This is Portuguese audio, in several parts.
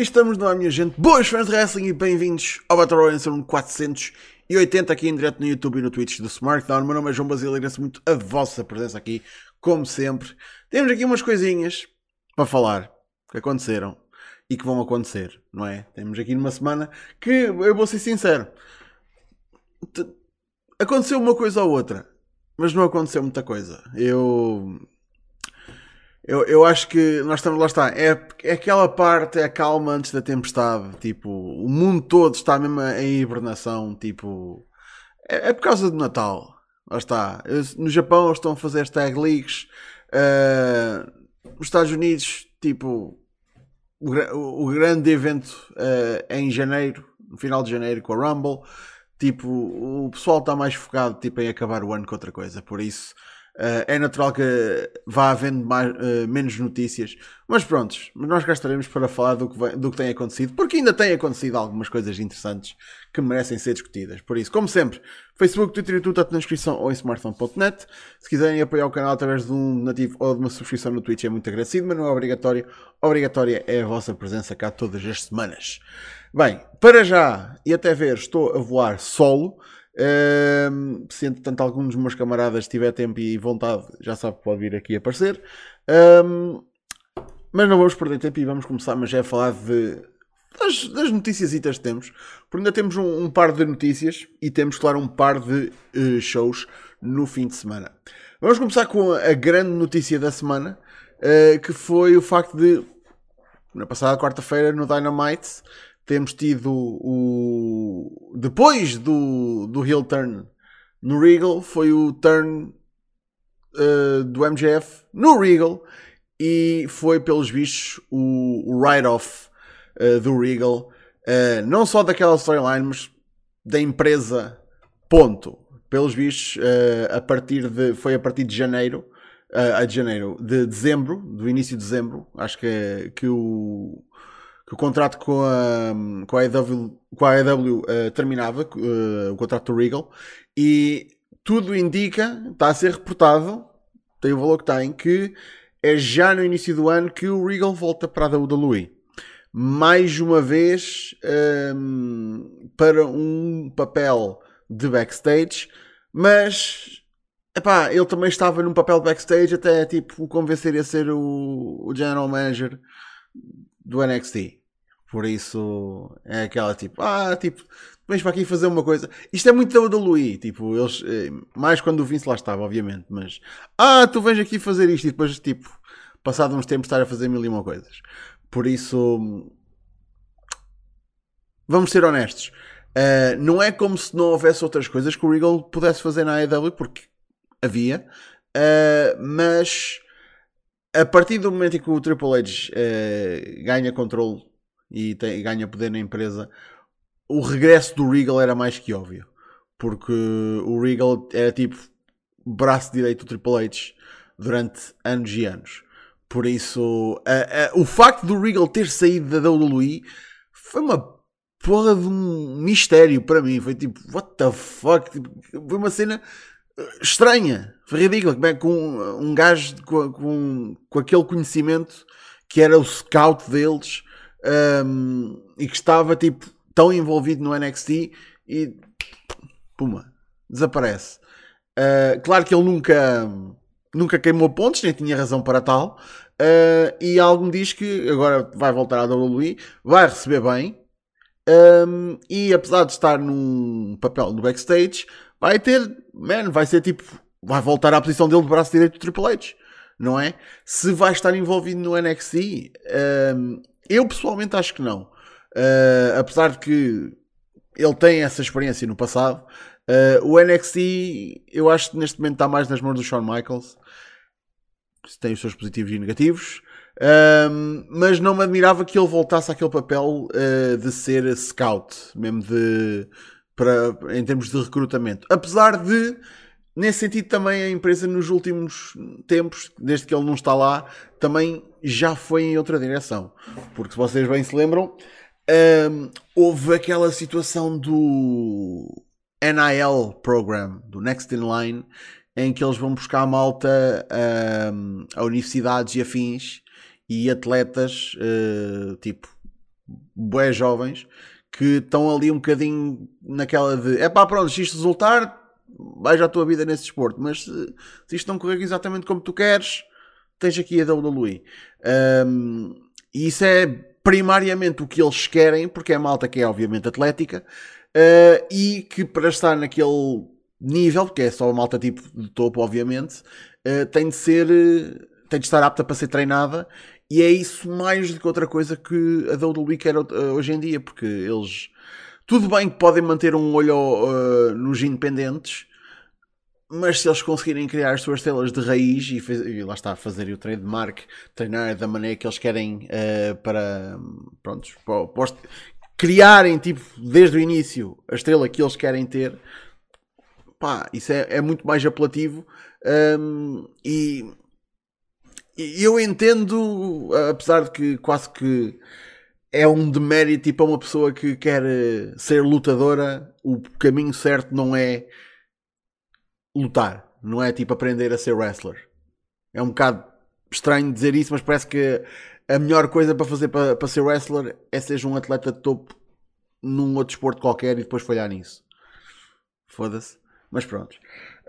Estamos ar, minha gente. Boas fãs de wrestling e bem-vindos ao Battle Royale número 480 aqui em direto no YouTube e no Twitch do SmartDown. Meu nome é João Basílio e agradeço muito a vossa presença aqui, como sempre. Temos aqui umas coisinhas para falar que aconteceram e que vão acontecer, não é? Temos aqui numa semana que, eu vou ser sincero, aconteceu uma coisa ou outra, mas não aconteceu muita coisa. Eu eu, eu acho que nós estamos, lá está, é, é aquela parte, é a calma antes da tempestade, tipo, o mundo todo está mesmo em hibernação, tipo, é, é por causa do Natal, lá está. No Japão eles estão a fazer tag leagues, uh, os Estados Unidos, tipo, o, o grande evento uh, é em janeiro, no final de janeiro com a Rumble, tipo, o pessoal está mais focado tipo, em acabar o ano com outra coisa, por isso Uh, é natural que vá havendo mais, uh, menos notícias, mas prontos, nós cá estaremos para falar do que, vem, do que tem acontecido, porque ainda tem acontecido algumas coisas interessantes que merecem ser discutidas. Por isso, como sempre, Facebook, Twitter e tudo está na descrição ou em smartphone.net. Se quiserem apoiar o canal através de um nativo ou de uma subscrição no Twitch é muito agradecido, mas não é obrigatório. Obrigatória é a vossa presença cá todas as semanas. Bem, para já e até ver, estou a voar solo. Um, se entretanto algum dos meus camaradas tiver tempo e vontade, já sabe que pode vir aqui aparecer. Um, mas não vamos perder tempo e vamos começar, mas já a falar de, das, das notícias que temos. Porque ainda temos um, um, par de notícias e temos, claro, um par de uh, shows no fim de semana. Vamos começar com a, a grande notícia da semana, uh, que foi o facto de, na passada quarta-feira, no Dynamite, temos tido o. Depois do, do heel turn no Regal, foi o turn uh, do MJF no Regal e foi, pelos bichos, o, o write-off uh, do Regal. Uh, não só daquela storyline, mas da empresa. Ponto. Pelos bichos, a partir de. Foi a partir de janeiro. Uh, de janeiro, de dezembro, do início de dezembro, acho que, que o, que o contrato com a, com a AEW, com a AEW uh, terminava, uh, o contrato do Regal, e tudo indica, está a ser reportado, tem o valor que tem, que é já no início do ano que o Regal volta para a WWE. Mais uma vez um, ehm, para um papel de backstage, mas epá, ele também estava num papel backstage até tipo o convencer a ser o, o general manager do NXT. Por isso é aquela tipo, ah, tipo, vens para aqui fazer uma coisa. Isto é muito da Louis, tipo, eles, eh, mais quando o Vince lá estava, obviamente, mas ah, tu vens aqui fazer isto e depois, tipo, passado uns tempos estar a fazer mil e uma coisas. Por isso, vamos ser honestos. Uh, não é como se não houvesse outras coisas que o Regal pudesse fazer na AEW, porque havia, uh, mas a partir do momento em que o Triple H uh, ganha controle e, tem, ganha poder na empresa, o regresso do Regal era mais que óbvio. Porque o Regal era tipo braço direito do Triple H durante anos e anos. Por isso, o facto do Regal ter saído da WWE foi uma porra de um mistério para mim. Foi tipo, what the fuck? Tipo, foi uma cena estranha. Ridícula. Como é com um gajo com, com, com aquele conhecimento que era o scout deles um, e que estava tipo tão envolvido no NXT e puma, desaparece. Uh, claro que ele nunca, nunca queimou pontos, nem tinha razão para tal. Uh, e algo me diz que agora vai voltar à WWE, vai receber bem. Um, e apesar de estar num papel no backstage, vai ter, man, vai ser tipo, vai voltar à posição dele de braço direito do Triple H, não é? Se vai estar envolvido no NXT, um, eu pessoalmente acho que não. Uh, apesar de que ele tem essa experiência no passado, uh, o NXT eu acho que neste momento está mais nas mãos do Shawn Michaels. Tem os seus positivos e negativos. Um, mas não me admirava que ele voltasse àquele papel uh, de ser scout, mesmo de para, em termos de recrutamento. Apesar de Nesse sentido, também a empresa nos últimos tempos, desde que ele não está lá, também já foi em outra direção. Porque se vocês bem se lembram, um, houve aquela situação do NIL Program, do Next in Line, em que eles vão buscar malta um, a universidades e afins e atletas, uh, tipo bué jovens que estão ali um bocadinho naquela de é pá, pronto, se isto resultar, vais à tua vida nesse desporto, mas se, se isto não correr exatamente como tu queres, tens aqui a WWE. Um, e isso é primariamente o que eles querem, porque é malta que é obviamente atlética, uh, e que para estar naquele nível, porque é só a malta tipo de topo, obviamente, uh, tem de ser, tem de estar apta para ser treinada, e é isso mais do que outra coisa que a WWE quer hoje em dia, porque eles, tudo bem que podem manter um olho uh, nos independentes, mas se eles conseguirem criar as suas telas de raiz e, e lá está, fazer o trademark, treinar da maneira que eles querem uh, para, pronto, para, criarem tipo desde o início a estrela que eles querem ter, pá, isso é, é muito mais apelativo um, e eu entendo, apesar de que quase que é um demérito para tipo, uma pessoa que quer ser lutadora, o caminho certo não é lutar, não é tipo aprender a ser wrestler. É um bocado estranho dizer isso, mas parece que a melhor coisa para fazer para, para ser wrestler é ser um atleta de topo num outro desporto qualquer e depois falhar nisso. Foda-se. Mas pronto.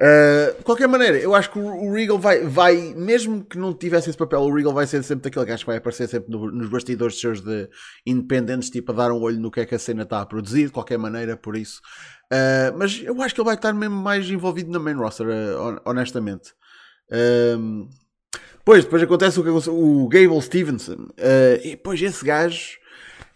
Uh, de qualquer maneira, eu acho que o Regal vai, vai, mesmo que não tivesse esse papel, o Regal vai ser sempre daquele gajo que vai aparecer sempre no, nos bastidores seus de independentes, tipo a dar um olho no que é que a cena está a produzir, de qualquer maneira, por isso. Uh, mas eu acho que ele vai estar mesmo mais envolvido na main roster, uh, honestamente. pois, depois acontece o o Gable Stevenson, e depois esse gajo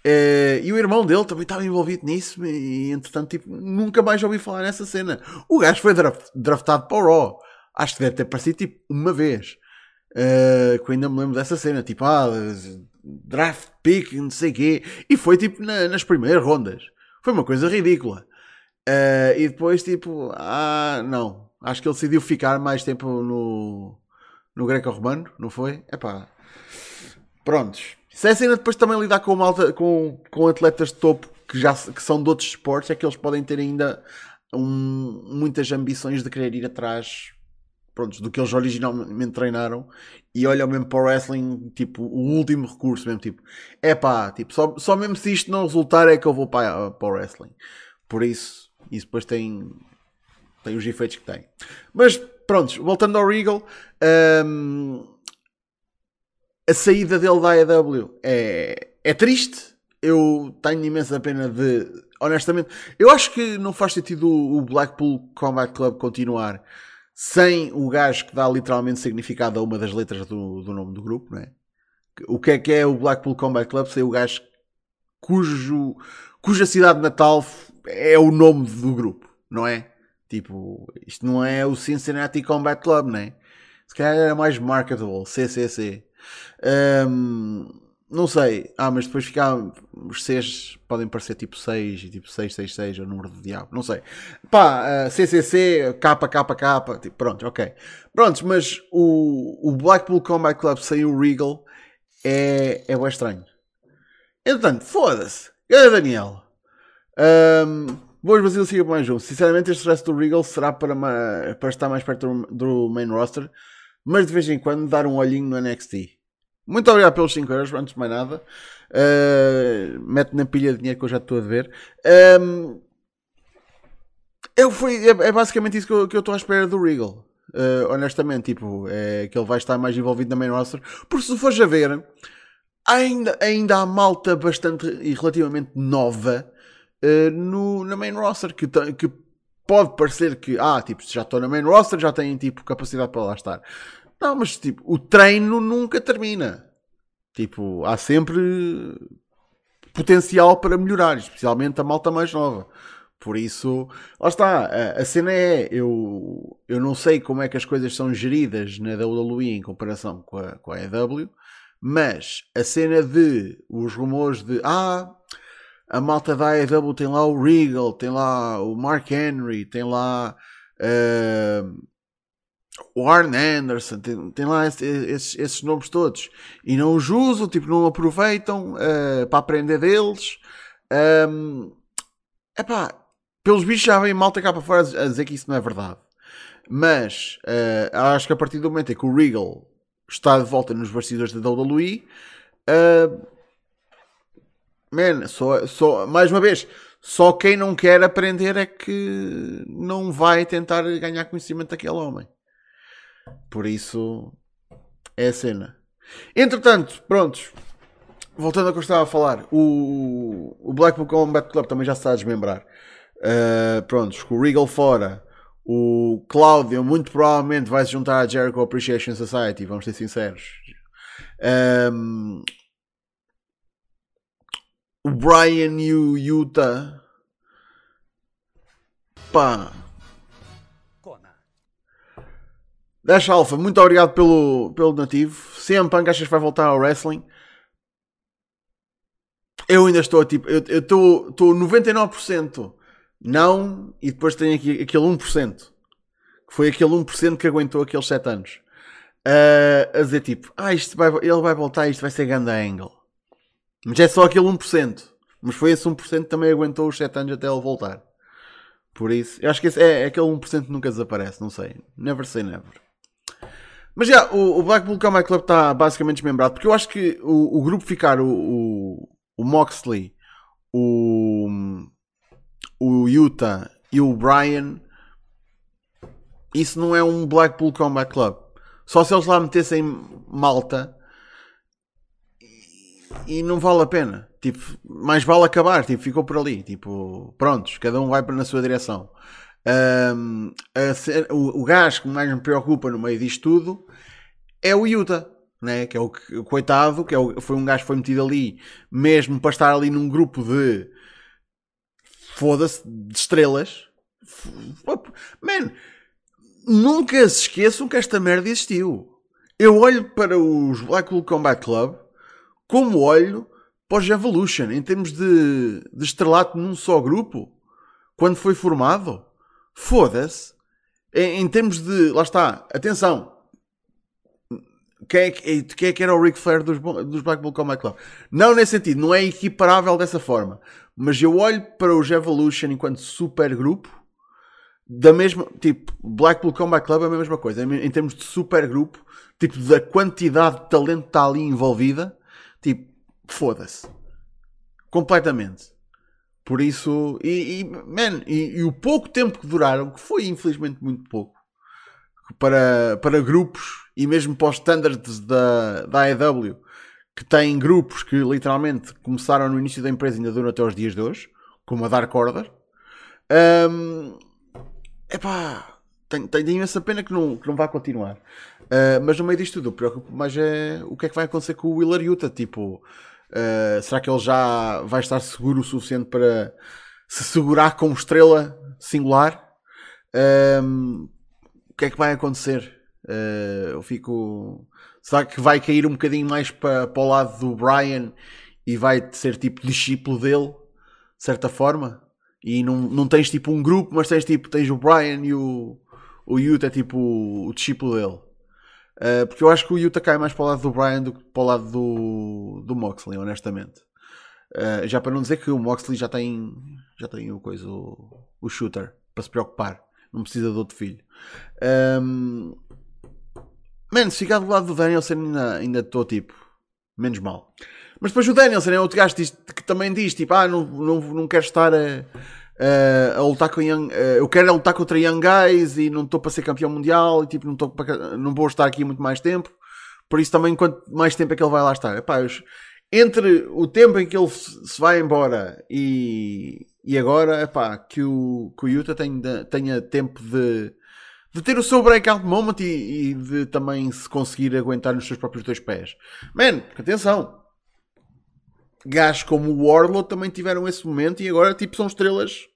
Uh, e o irmão dele também estava envolvido nisso e entretanto tipo, nunca mais ouvi falar nessa cena. O gajo foi draft, draftado para o Raw. Acho que deve ter aparecido tipo uma vez. Uh, que eu ainda me lembro dessa cena. Tipo, ah, draft pick, não sei quê. E foi tipo na, nas primeiras rondas. Foi uma coisa ridícula. Uh, e depois tipo, ah, não. Acho que ele decidiu ficar mais tempo no, no greco-romano, não foi? Epá. Prontos. Se é cena depois também lidar com, malta, com, com atletas de topo que, já, que são de outros esportes, é que eles podem ter ainda um, muitas ambições de querer ir atrás pronto, do que eles originalmente treinaram e olham mesmo para o wrestling, tipo, o último recurso mesmo, tipo, é pá, tipo, só, só mesmo se isto não resultar é que eu vou para, para o wrestling. Por isso, isso depois tem, tem os efeitos que tem. Mas, pronto, voltando ao Regal, um, a saída dele da AEW é, é triste. Eu tenho imensa pena de. Honestamente, eu acho que não faz sentido o Blackpool Combat Club continuar sem o gajo que dá literalmente significado a uma das letras do, do nome do grupo, não é? O que é que é o Blackpool Combat Club? Sem o gajo cujo, cuja cidade natal é o nome do grupo, não é? Tipo, isto não é o Cincinnati Combat Club, não é? Se calhar era mais marketable, CCC. Um, não sei. Ah, mas depois ficar. Os Cs podem parecer tipo 6 e tipo 666 é o número do diabo. Não sei. Pá, uh, CCC, KKK. Tipo, pronto, ok. Prontos, mas o, o Blackpool Combat Club sem o Regal é, é bem estranho. Entretanto, foda-se. Cadê Daniel? Um, Boas Brasil siga mais um. Sinceramente, este resto do Regal será para, para estar mais perto do main roster mas de vez em quando dar um olhinho no NXT. Muito obrigado pelos 5 euros, antes de mais nada. Uh, mete na pilha de dinheiro que eu já estou a ver. Um, eu fui, é, é, basicamente isso que eu, que eu estou à espera do Regal. Uh, honestamente, tipo, é que ele vai estar mais envolvido na main roster. Porque se fores a ver, ainda, ainda há malta bastante e relativamente nova uh, no, na main roster que, que pode parecer que, ah, tipo, já estou na main roster, já têm, tipo, capacidade para lá estar. Não, mas, tipo, o treino nunca termina. Tipo, há sempre potencial para melhorar, especialmente a malta mais nova. Por isso, lá está, a, a cena é, eu, eu não sei como é que as coisas são geridas na WWE em comparação com a, com a EW, mas a cena de os rumores de, ah, a malta da AEW tem lá o Regal, tem lá o Mark Henry, tem lá uh, o Arn Anderson, tem, tem lá esses, esses, nomes todos. E não os usam, tipo, não aproveitam uh, para aprender deles. Um, epá, pelos bichos já vem malta cá para fora a dizer que isso não é verdade. Mas uh, acho que a partir do momento em que o Regal está de volta nos bastidores da WWE, uh, man, só, só, mais uma vez, só quem não quer aprender é que não vai tentar ganhar conhecimento daquele homem. Por isso, é a cena. Entretanto, prontos. Voltando ao que eu estava a falar, o, o Blackpool Combat Club também já se está a desmembrar. Uh, prontos, com o Regal fora, o Cláudio muito provavelmente vai se juntar à Jericho Appreciation Society, vamos ser sinceros. Um, o Brian e o Utah. Pá. Dash Alpha, muito obrigado pelo, pelo nativo. CM Punk, achas que vai voltar ao wrestling? Eu ainda estou tipo, eu estou 99% não, e depois tem aqui aquele 1%, que foi aquele 1% que aguentou aqueles 7 anos, uh, a dizer tipo, ah, isto vai, ele vai voltar, isto vai ser grande angle. Mas é só aquele 1%. Mas foi esse 1% que também aguentou os 7 anos até ele voltar. Por isso, eu acho que esse é, é aquele 1% que nunca desaparece, não sei. Never say never. Mas já, o, o Black Bull Combat Club está basicamente desmembrado, porque eu acho que o, o grupo ficar, o, o, o Moxley, o, o Utah e o Brian, isso não é um Blackpool Combat Club. Só se eles lá metessem malta e, não vale a pena. Tipo, mais vale acabar. Tipo, ficou por ali. Tipo, prontos, cada um vai na sua direção. Um, o, o gajo que mais me preocupa no meio disto tudo é o Utah. Né? Que é o, o coitado, que é o, foi um gajo que foi metido ali mesmo para estar ali num grupo de foda-se, de estrelas. Man, nunca se esqueçam que esta merda existiu. Eu olho para os Blackpool Combat Club como olho para os Evolution em termos de, de estrelato num só grupo quando foi formado. Foda-se. Em, em, termos de. Lá está. Atenção. Quem é, quem é que era o Ric Flair dos, dos Blackpool Combat Club? Não nesse sentido. Não é equiparável dessa forma. Mas eu olho para os Evolution enquanto super grupo, da mesma, tipo, Blackpool Combat Club é a mesma coisa, em termos de super grupo, tipo, da quantidade de talento que está ali envolvida, tipo, foda-se. Completamente. Por isso, e, e man, e, e, o pouco tempo que duraram, que foi infelizmente muito pouco, para, para grupos e mesmo para os standards da, da AEW, que tem grupos que literalmente começaram no início da empresa e ainda duram até os dias de hoje, como a Dark Order. Um, epá, tenho, tenho imensa pena que não, que não vá continuar. Uh, mas no meio disto tudo, preocupo mais é o que é que vai acontecer com o Willer Utah. Tipo, uh, será que ele já vai estar seguro o suficiente para se segurar como estrela singular? Um, o que é que vai acontecer? Uh, eu fico Será que vai cair um bocadinho mais para, para o lado do Brian e vai ser tipo discípulo dele, de certa forma? E não, não tens tipo um grupo, mas tens tipo tens o Brian e o, o Utah, tipo o discípulo dele. Uh, porque eu acho que o Utah cai mais para o lado do Brian do que para o lado do, do Moxley, honestamente. Uh, já para não dizer que o Moxley já tem, já tem o, coisa, o, o shooter para se preocupar, não precisa de outro filho. Um, Mano, se ficar do lado do Danielson ainda estou tipo, menos mal. Mas depois o Danielson é outro gajo que também diz tipo, ah, não, não, não quero estar a, a, a lutar com Young, eu quero lutar contra Young Guys e não estou para ser campeão mundial e tipo, não, estou para, não vou estar aqui muito mais tempo. Por isso também, quanto mais tempo é que ele vai lá estar? Epá, eu, entre o tempo em que ele se vai embora e, e agora, epá, que o, que o Utah tenha, tenha tempo de de ter o seu breakout moment e, e, de também se conseguir aguentar nos seus próprios dois pés. Man, atenção! Gajos como o Warlord também tiveram esse momento e agora tipo são estrelas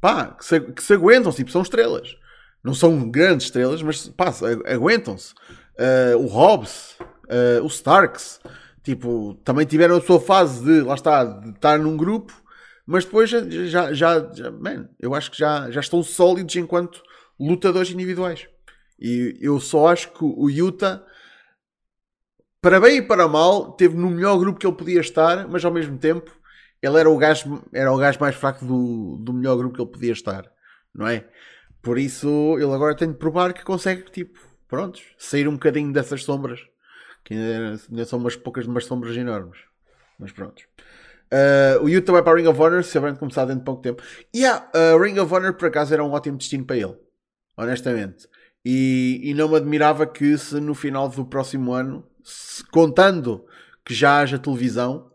pá, que se, que se aguentam, tipo, são estrelas. Não são grandes estrelas, mas pá, aguentam-se. Uh, o Hobbs, uh, o Starks, tipo, também tiveram a sua fase de, lá está, de estar num grupo, mas depois já, já, já, já man, eu acho que já, já estão sólidos enquanto lutadores individuais. E eu só acho que o Utah, para bem e para mal, teve no melhor grupo que ele podia estar, mas ao mesmo tempo ele era o gajo, era o gajo mais fraco do, do melhor grupo que ele podia estar, não é? Por isso ele agora tem de provar que consegue, tipo, prontos, sair um bocadinho dessas sombras, que ainda, ainda são umas poucas, umas sombras enormes. Mas pronto. Uh, o Utah vai para a Ring of Honor, se de começar dentro de pouco tempo. E yeah, a Ring of Honor, por acaso, era um ótimo destino para ele. Honestamente. E, e não me admirava que se no final do próximo ano, contando que já haja televisão,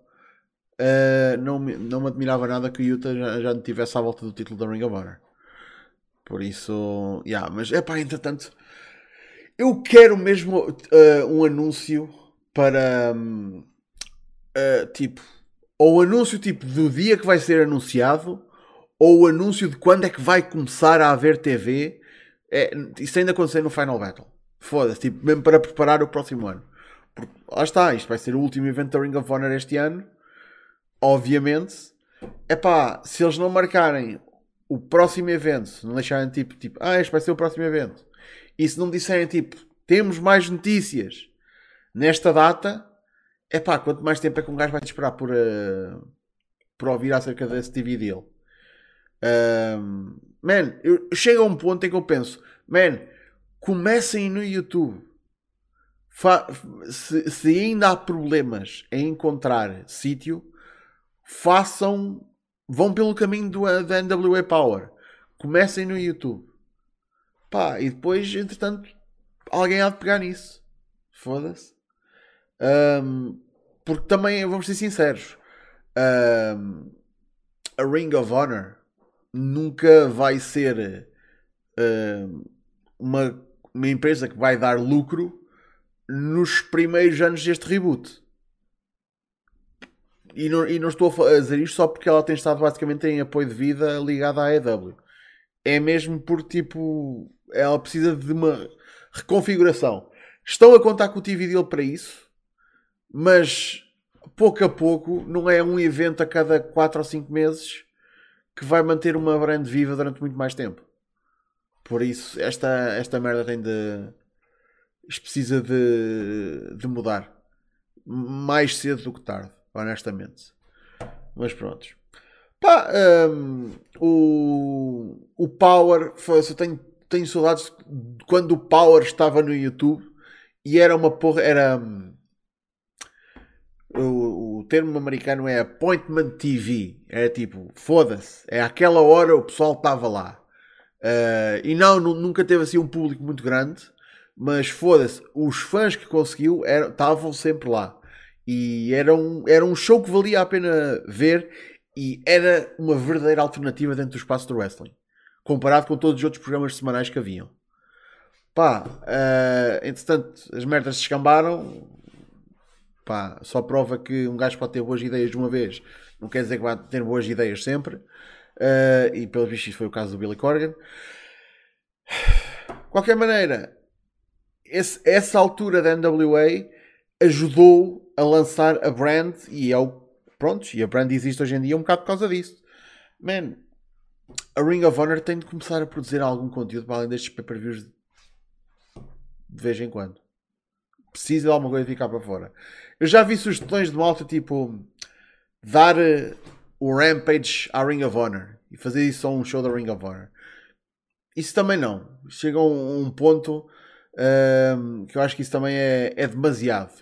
uh, não, me, não me admirava nada que o Utah já, já não tivesse à volta do título da Ring of Honor. Por isso, yeah, mas é pá, entretanto, eu quero mesmo uh, um anúncio para um, uh, tipo, ou o anúncio tipo do dia que vai ser anunciado, ou o anúncio de quando é que vai começar a haver TV. É, isso ainda aconteceu no Final Battle. Foda-se, tipo, mesmo para preparar o próximo ano. Porque, lá está, isto vai ser o último evento da Ring of Honor este ano. Obviamente. É pá, se eles não marcarem o próximo evento, não deixarem tipo, tipo, ah, este vai ser o próximo evento. E se não disserem tipo, temos mais notícias nesta data, é pá, quanto mais tempo é que um gajo vai esperar por, uh, por ouvir acerca desse TV deal? Um, man, chega a um ponto em que eu penso, man, comecem no YouTube. Se, se, ainda há problemas em encontrar sítio, façam, vão pelo caminho do, da NWA Power. Comecem no YouTube. Pá, e depois, entretanto, alguém há de pegar nisso. Foda-se. Um, porque também, vamos ser sinceros, um, a Ring of Honor nunca vai ser um, uma, uma empresa que vai dar lucro nos primeiros anos deste reboot. E não, e não estou a dizer isto só porque ela tem estado basicamente em apoio de vida ligada à EW. É mesmo por tipo. Ela precisa de uma reconfiguração. Estão a contar com o TV deal para isso mas pouco a pouco, não é um evento a cada 4 ou 5 meses que vai manter uma brand viva durante muito mais tempo. Por isso, esta, esta merda tem de. Isto precisa de, de mudar. Mais cedo do que tarde, honestamente. Mas pronto. Pá, um, o, o Power. Eu tenho, tenho saudades de quando o Power estava no YouTube e era uma porra. Era. Um, o, o termo americano é appointment TV. É tipo, foda-se, é aquela hora o pessoal estava lá. Uh, e não, nunca teve assim um público muito grande, mas foda-se, os fãs que conseguiu estavam sempre lá. E era um, era um show que valia a pena ver e era uma verdadeira alternativa dentro do espaço do wrestling, comparado com todos os outros programas semanais que haviam. Pá, uh, entretanto, as merdas se escambaram, Pá, só prova que um gajo pode ter boas ideias de uma vez, não quer dizer que vai ter boas ideias sempre. Uh, e pelo visto, isso foi o caso do Billy Corgan. De qualquer maneira, esse, essa altura da NWA ajudou a lançar a brand e é o. Pronto, e a brand existe hoje em dia um bocado por causa disso. Man, a Ring of Honor tem de começar a produzir algum conteúdo para além destes pay-per-views de vez em quando. Precisa de alguma coisa ficar para fora. Eu já vi sugestões de malta tipo dar uh, o Rampage à Ring of Honor e fazer isso só um show da Ring of Honor. Isso também não. Chega a um, um ponto uh, que eu acho que isso também é, é demasiado.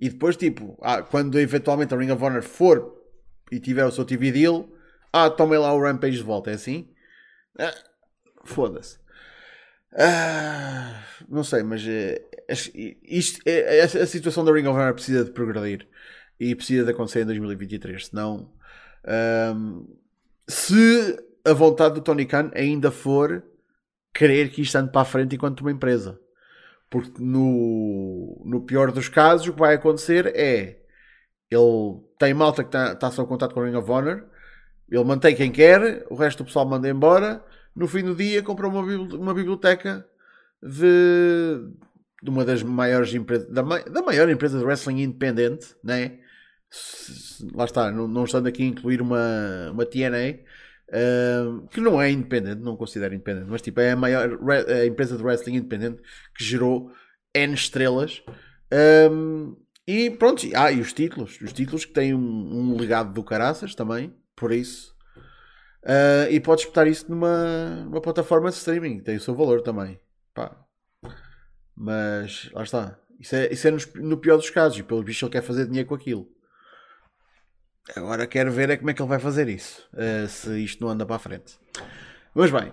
E depois, tipo, ah, quando eventualmente a Ring of Honor for e tiver o seu TV deal, ah, tomem lá o Rampage de volta. É assim? Ah, Foda-se. Ah, não sei, mas uh, isto, é, é, a situação da Ring of Honor precisa de progredir e precisa de acontecer em 2023. Senão, um, se a vontade do Tony Khan ainda for querer que isto ande para a frente enquanto uma empresa. Porque no, no pior dos casos, o que vai acontecer é ele tem malta que está, está só em contato com a Ring of Honor, ele mantém quem quer, o resto do pessoal manda embora. No fim do dia, compra uma, uma biblioteca de de uma das maiores empresas, da, da maior empresa de wrestling independente, né? lá está, não, não estando aqui a incluir uma, uma TNA, que não é independente, não considero independente, mas tipo, é a maior a empresa de wrestling independente que gerou N estrelas. Um, e pronto, ah, e os títulos, os títulos que têm um, um legado do caraças também, por isso. Uh, e podes espetar isso numa, numa plataforma de streaming, tem o seu valor também. Pá, mas lá está. Isso é, isso é no, no pior dos casos. E pelo bicho ele quer fazer dinheiro com aquilo. Agora quero ver é como é que ele vai fazer isso. Uh, se isto não anda para a frente. Mas bem.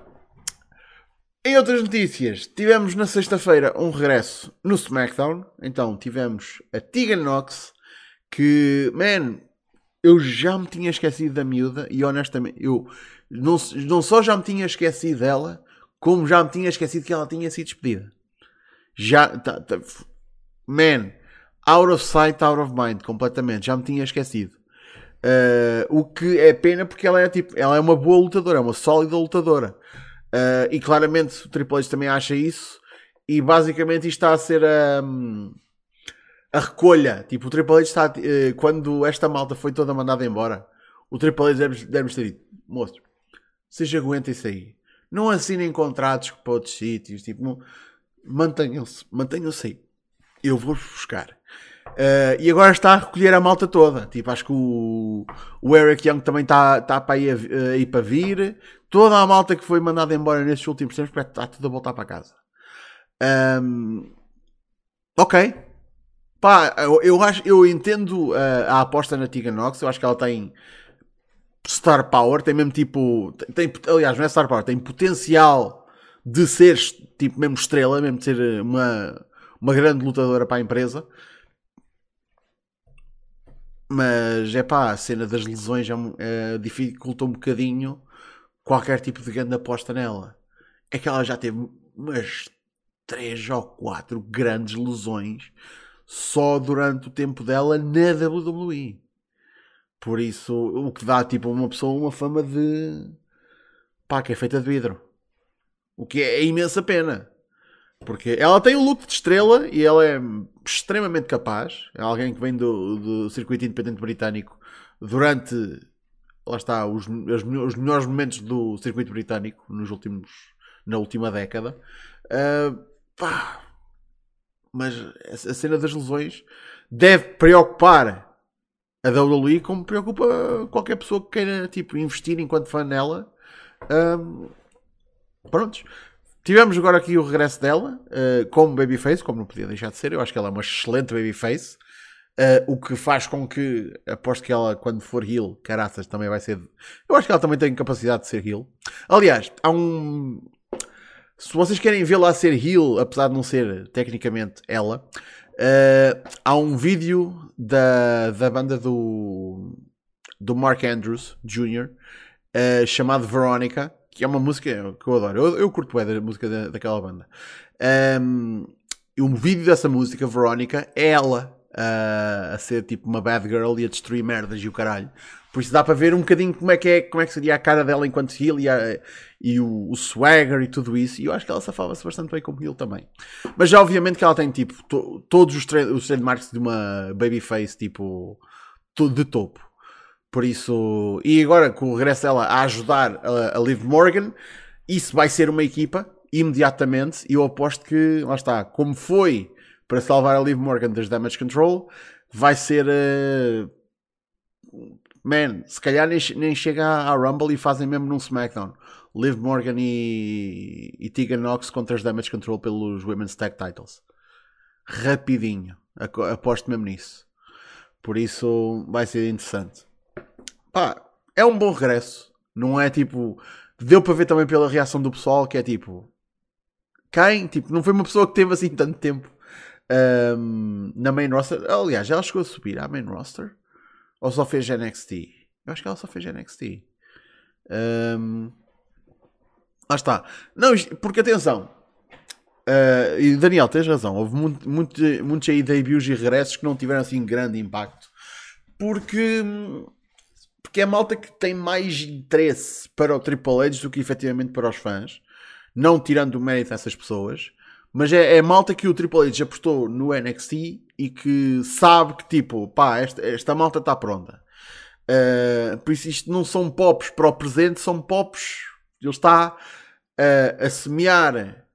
Em outras notícias, tivemos na sexta-feira um regresso no SmackDown. Então tivemos a Tegan Nox, que, man, eu já me tinha esquecido da miúda e honestamente, eu não, não só já me tinha esquecido dela, como já me tinha esquecido que ela tinha sido despedida. Já, tá, tá, man, out of sight, out of mind, completamente. Já me tinha esquecido. Uh, o que é pena porque ela é tipo, ela é uma boa lutadora, é uma sólida lutadora. Uh, e claramente o Triple H também acha isso. E basicamente isto está a ser a, a recolha. Tipo, o Triple H está. Uh, quando esta malta foi toda mandada embora, o Triple H deve, deve ter dito: moço, seja aguenta isso aí. Não assinem contratos para outros sítios. Tipo, mantenham-se, mantenham-se aí. Eu vou-vos buscar. Uh, e agora está a recolher a malta toda. Tipo, acho que o, o Eric Young também está, está para ir, ir para vir. Toda a malta que foi mandada embora nestes últimos tempos está tudo a voltar para casa. Um, ok. Pá, eu, eu, acho, eu entendo a, a aposta na Tiga Nox. Eu acho que ela tem star power. Tem mesmo tipo. Tem, aliás, não é star power. Tem potencial de ser tipo mesmo estrela, mesmo de ser uma, uma grande lutadora para a empresa. Mas é pá, a cena das lesões já é, dificultou um bocadinho qualquer tipo de grande aposta nela. É que ela já teve umas 3 ou 4 grandes lesões só durante o tempo dela na WWE. Por isso, o que dá tipo uma pessoa uma fama de pá, que é feita de vidro. O que é, é imensa pena. Porque ela tem o look de estrela e ela é extremamente capaz. É alguém que vem do, do circuito independente britânico durante, lá está, os, os, os, melhores momentos do circuito britânico nos últimos, na última década. Uh, pá, mas a cena das lesões deve preocupar a WWE como preocupa qualquer pessoa que queira tipo, investir enquanto fã nela. Um, ah, prontos. Tivemos agora aqui o regresso dela uh, como babyface, como não podia deixar de ser. Eu acho que ela é uma excelente babyface. Uh, o que faz com que, aposto que ela, quando for heel, caraças, também vai ser. Eu acho que ela também tem capacidade de ser heel. Aliás, há um. Se vocês querem vê-la a ser heel, apesar de não ser tecnicamente ela, uh, há um vídeo da, da banda do, do Mark Andrews Jr. Uh, chamado Veronica, que é uma música que eu adoro. Eu, eu curto bem a música da, daquela banda. Um, e um vídeo dessa música, Verónica, é ela uh, a ser tipo uma bad girl e a destruir merdas e o caralho. Por isso dá para ver um bocadinho como é que, é, como é que seria a cara dela enquanto heel e, a, e o, o, swagger e tudo isso. E eu acho que ela safava-se bastante bem como heel também. Mas já obviamente que ela tem tipo to, todos os, os trademarks de uma babyface tipo de topo. Por isso, e agora com o regresso dela a ajudar a, a Liv Morgan, isso vai ser uma equipa imediatamente. E eu aposto que, lá está, como foi para salvar a Liv Morgan das Damage Control, vai ser. Uh, man, se calhar nem, nem chega à Rumble e fazem mesmo num SmackDown. Liv Morgan e, e Tegan Knox contra as Damage Control pelos Women's Tag Titles. Rapidinho. Aposto mesmo nisso. Por isso vai ser interessante pá, é um bom regresso. Não é tipo. Deu para ver também pela reação do pessoal que é tipo. Quem? Tipo, não foi uma pessoa que teve assim tanto tempo um, na main roster. Aliás, ela chegou a subir à main roster? Ou só fez NXT? Eu acho que ela só fez NXT. Um, lá está. Não, porque atenção. Uh, e Daniel, tens razão. Houve muito, muito, muitos aí debuts e regressos que não tiveram assim grande impacto. Porque hum, porque é malta que tem mais interesse para o Triple H do que efetivamente para os fãs, não tirando o mérito dessas pessoas, mas é, é malta que o Triple H apostou no NXT e que sabe que tipo, pá, esta, esta malta está pronta. Uh, por isso isto não são pops para o presente, são pops. Ele está uh, a semear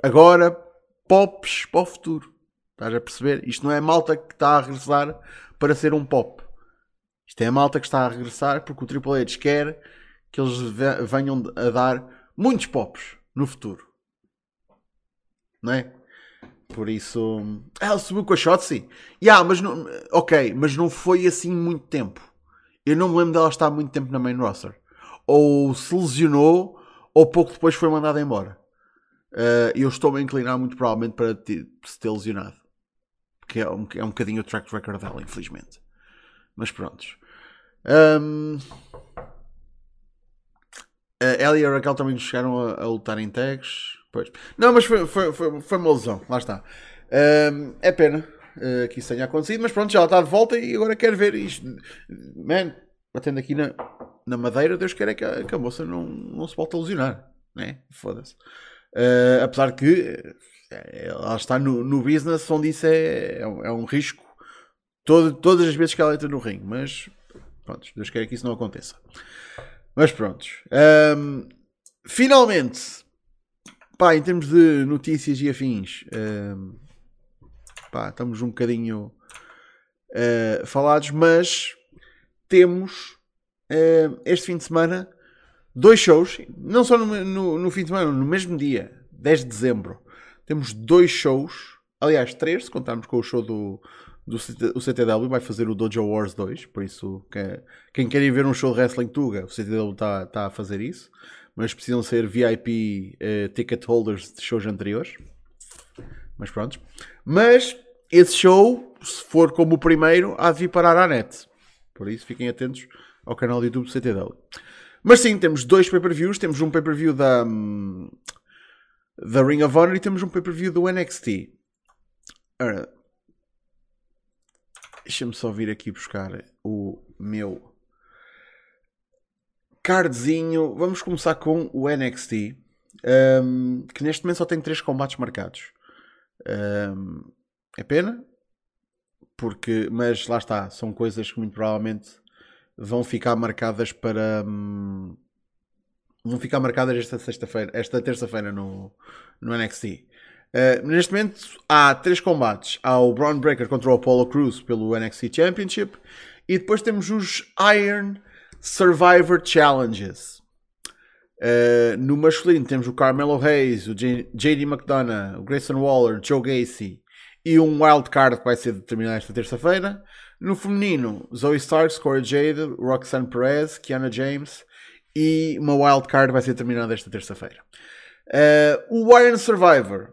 agora pops para o futuro. Estás a perceber? Isto não é malta que está a regressar para ser um pop. Isto é a malta que está a regressar porque o Triple H quer que eles venham a dar muitos pops no futuro. Não é? Por isso. Ah, ele subiu com a Shotzi? Yeah, mas não... Ok, mas não foi assim muito tempo. Eu não me lembro dela estar muito tempo na main roster. Ou se lesionou, ou pouco depois foi mandada embora. Uh, eu estou a inclinar muito provavelmente para se ter lesionado. Porque é um, é um bocadinho o track record dela, infelizmente. Mas prontos. Um, ela e a Raquel também chegaram a, a lutar em tags. Pois. Não, mas foi, foi, foi, foi uma lesão. Lá está. Um, é pena uh, que isso tenha acontecido, mas pronto, já ela está de volta e agora quero ver isto. Man, batendo aqui na, na madeira, Deus quer é que a, que a moça não, não se volte a lesionar. Né? Foda-se. Uh, apesar que eh, ela está no, no business onde isso é, é, um, é um risco todo, todas as vezes que ela entra no ringue, mas pronto, Deus quer que isso não aconteça. Mas pronto. Um, finalmente, pá, em termos de notícias e afins, um, pá, estamos um bocadinho uh, falados, mas temos uh, este fim de semana dois shows, não só no, no, no, fim de semana, no mesmo dia, 10 de dezembro. Temos dois shows, aliás, três, se contarmos com o show do, do o CTW, vai fazer o Dojo Wars 2, por isso quem, quem quer ir ver um show de Wrestling Tuga, o CTW está tá a fazer isso, mas precisam ser VIP eh, ticket holders de shows anteriores. Mas pronto. Mas esse show, se for como o primeiro, há de vir parar à net. Por isso fiquem atentos ao canal do YouTube do CTW. Mas sim, temos dois pay-per-views. Temos um pay-per-view da, hum, da Ring of Honor e temos um pay-per-view do NXT. Deixa-me só vir aqui buscar o meu cardzinho. Vamos começar com o NXT, um, que neste momento só tem três combates marcados. Um, é pena, porque, mas lá está, são coisas que muito provavelmente vão ficar marcadas para. Hum, vão ficar marcadas esta sexta-feira, esta terça-feira no, no NXT. Uh, neste momento há três combates. Há o Braun Breaker contra o Apollo Cruz pelo NXT Championship e depois temos os Iron Survivor Challenges. Uh, no masculino temos o Carmelo Hayes, o JD McDonough, o Grayson Waller, Joe Gacy e um wild card que vai ser determinado esta terça-feira. No feminino, Zoe Starks, Corey Jade, Roxanne Perez, Kiana James e uma wild card vai ser determinada esta terça-feira. Uh, o Iron Survivor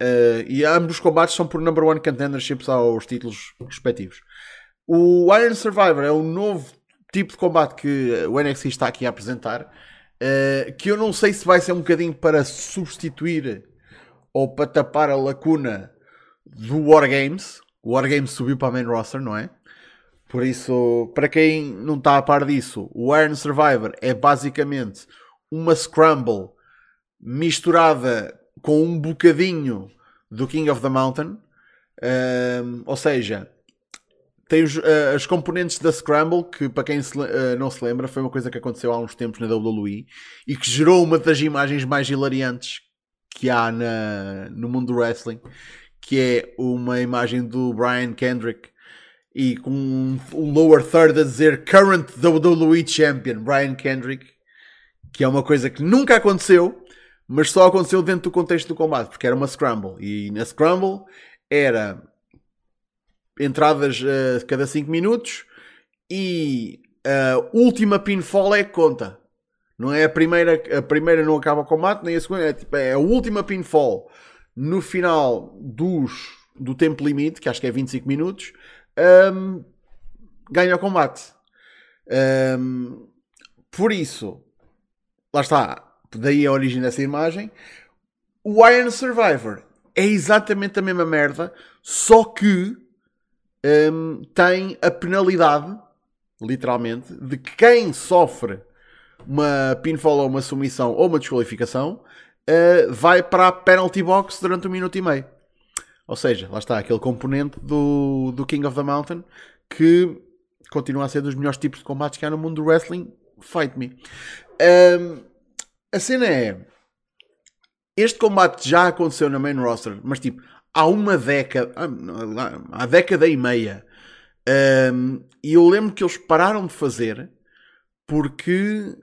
uh, e ambos os combates são por number one contenderships aos títulos respectivos. O Iron Survivor é um novo tipo de combate que o NXT está aqui a apresentar, uh, que eu não sei se vai ser um bocadinho para substituir ou para tapar a lacuna do Wargames. O Wargames subiu para a main roster, não é? Por isso, para quem não está a par disso, o Iron Survivor é basicamente uma Scramble misturada com um bocadinho do King of the Mountain. Um, ou seja, tem os, uh, as componentes da Scramble, que para quem se, uh, não se lembra, foi uma coisa que aconteceu há uns tempos na WWE e que gerou uma das imagens mais hilariantes que há na, no mundo do wrestling, que é uma imagem do Brian Kendrick e com um, um lower third a dizer Current WWE Champion Brian Kendrick, que é uma coisa que nunca aconteceu, mas só aconteceu dentro do contexto do combate, porque era uma Scramble. E na Scramble era entradas uh, cada 5 minutos e a última pinfall é que conta. Não é a primeira, a primeira não acaba o combate, nem a segunda, é, tipo, é a última pinfall no final dos, do tempo limite, que acho que é 25 minutos, um, ganha o combate. Um, por isso, lá está, daí a origem dessa imagem. O Iron Survivor é exatamente a mesma merda, só que um, tem a penalidade, literalmente, de que quem sofre uma pinfall ou uma submissão ou uma desqualificação uh, vai para a penalty box durante um minuto e meio. Ou seja, lá está aquele componente do, do King of the Mountain que continua a ser dos melhores tipos de combates que há no mundo do wrestling. Fight me. Um, a cena é. Este combate já aconteceu na main roster, mas tipo, há uma década, há década e meia. Um, e eu lembro que eles pararam de fazer porque,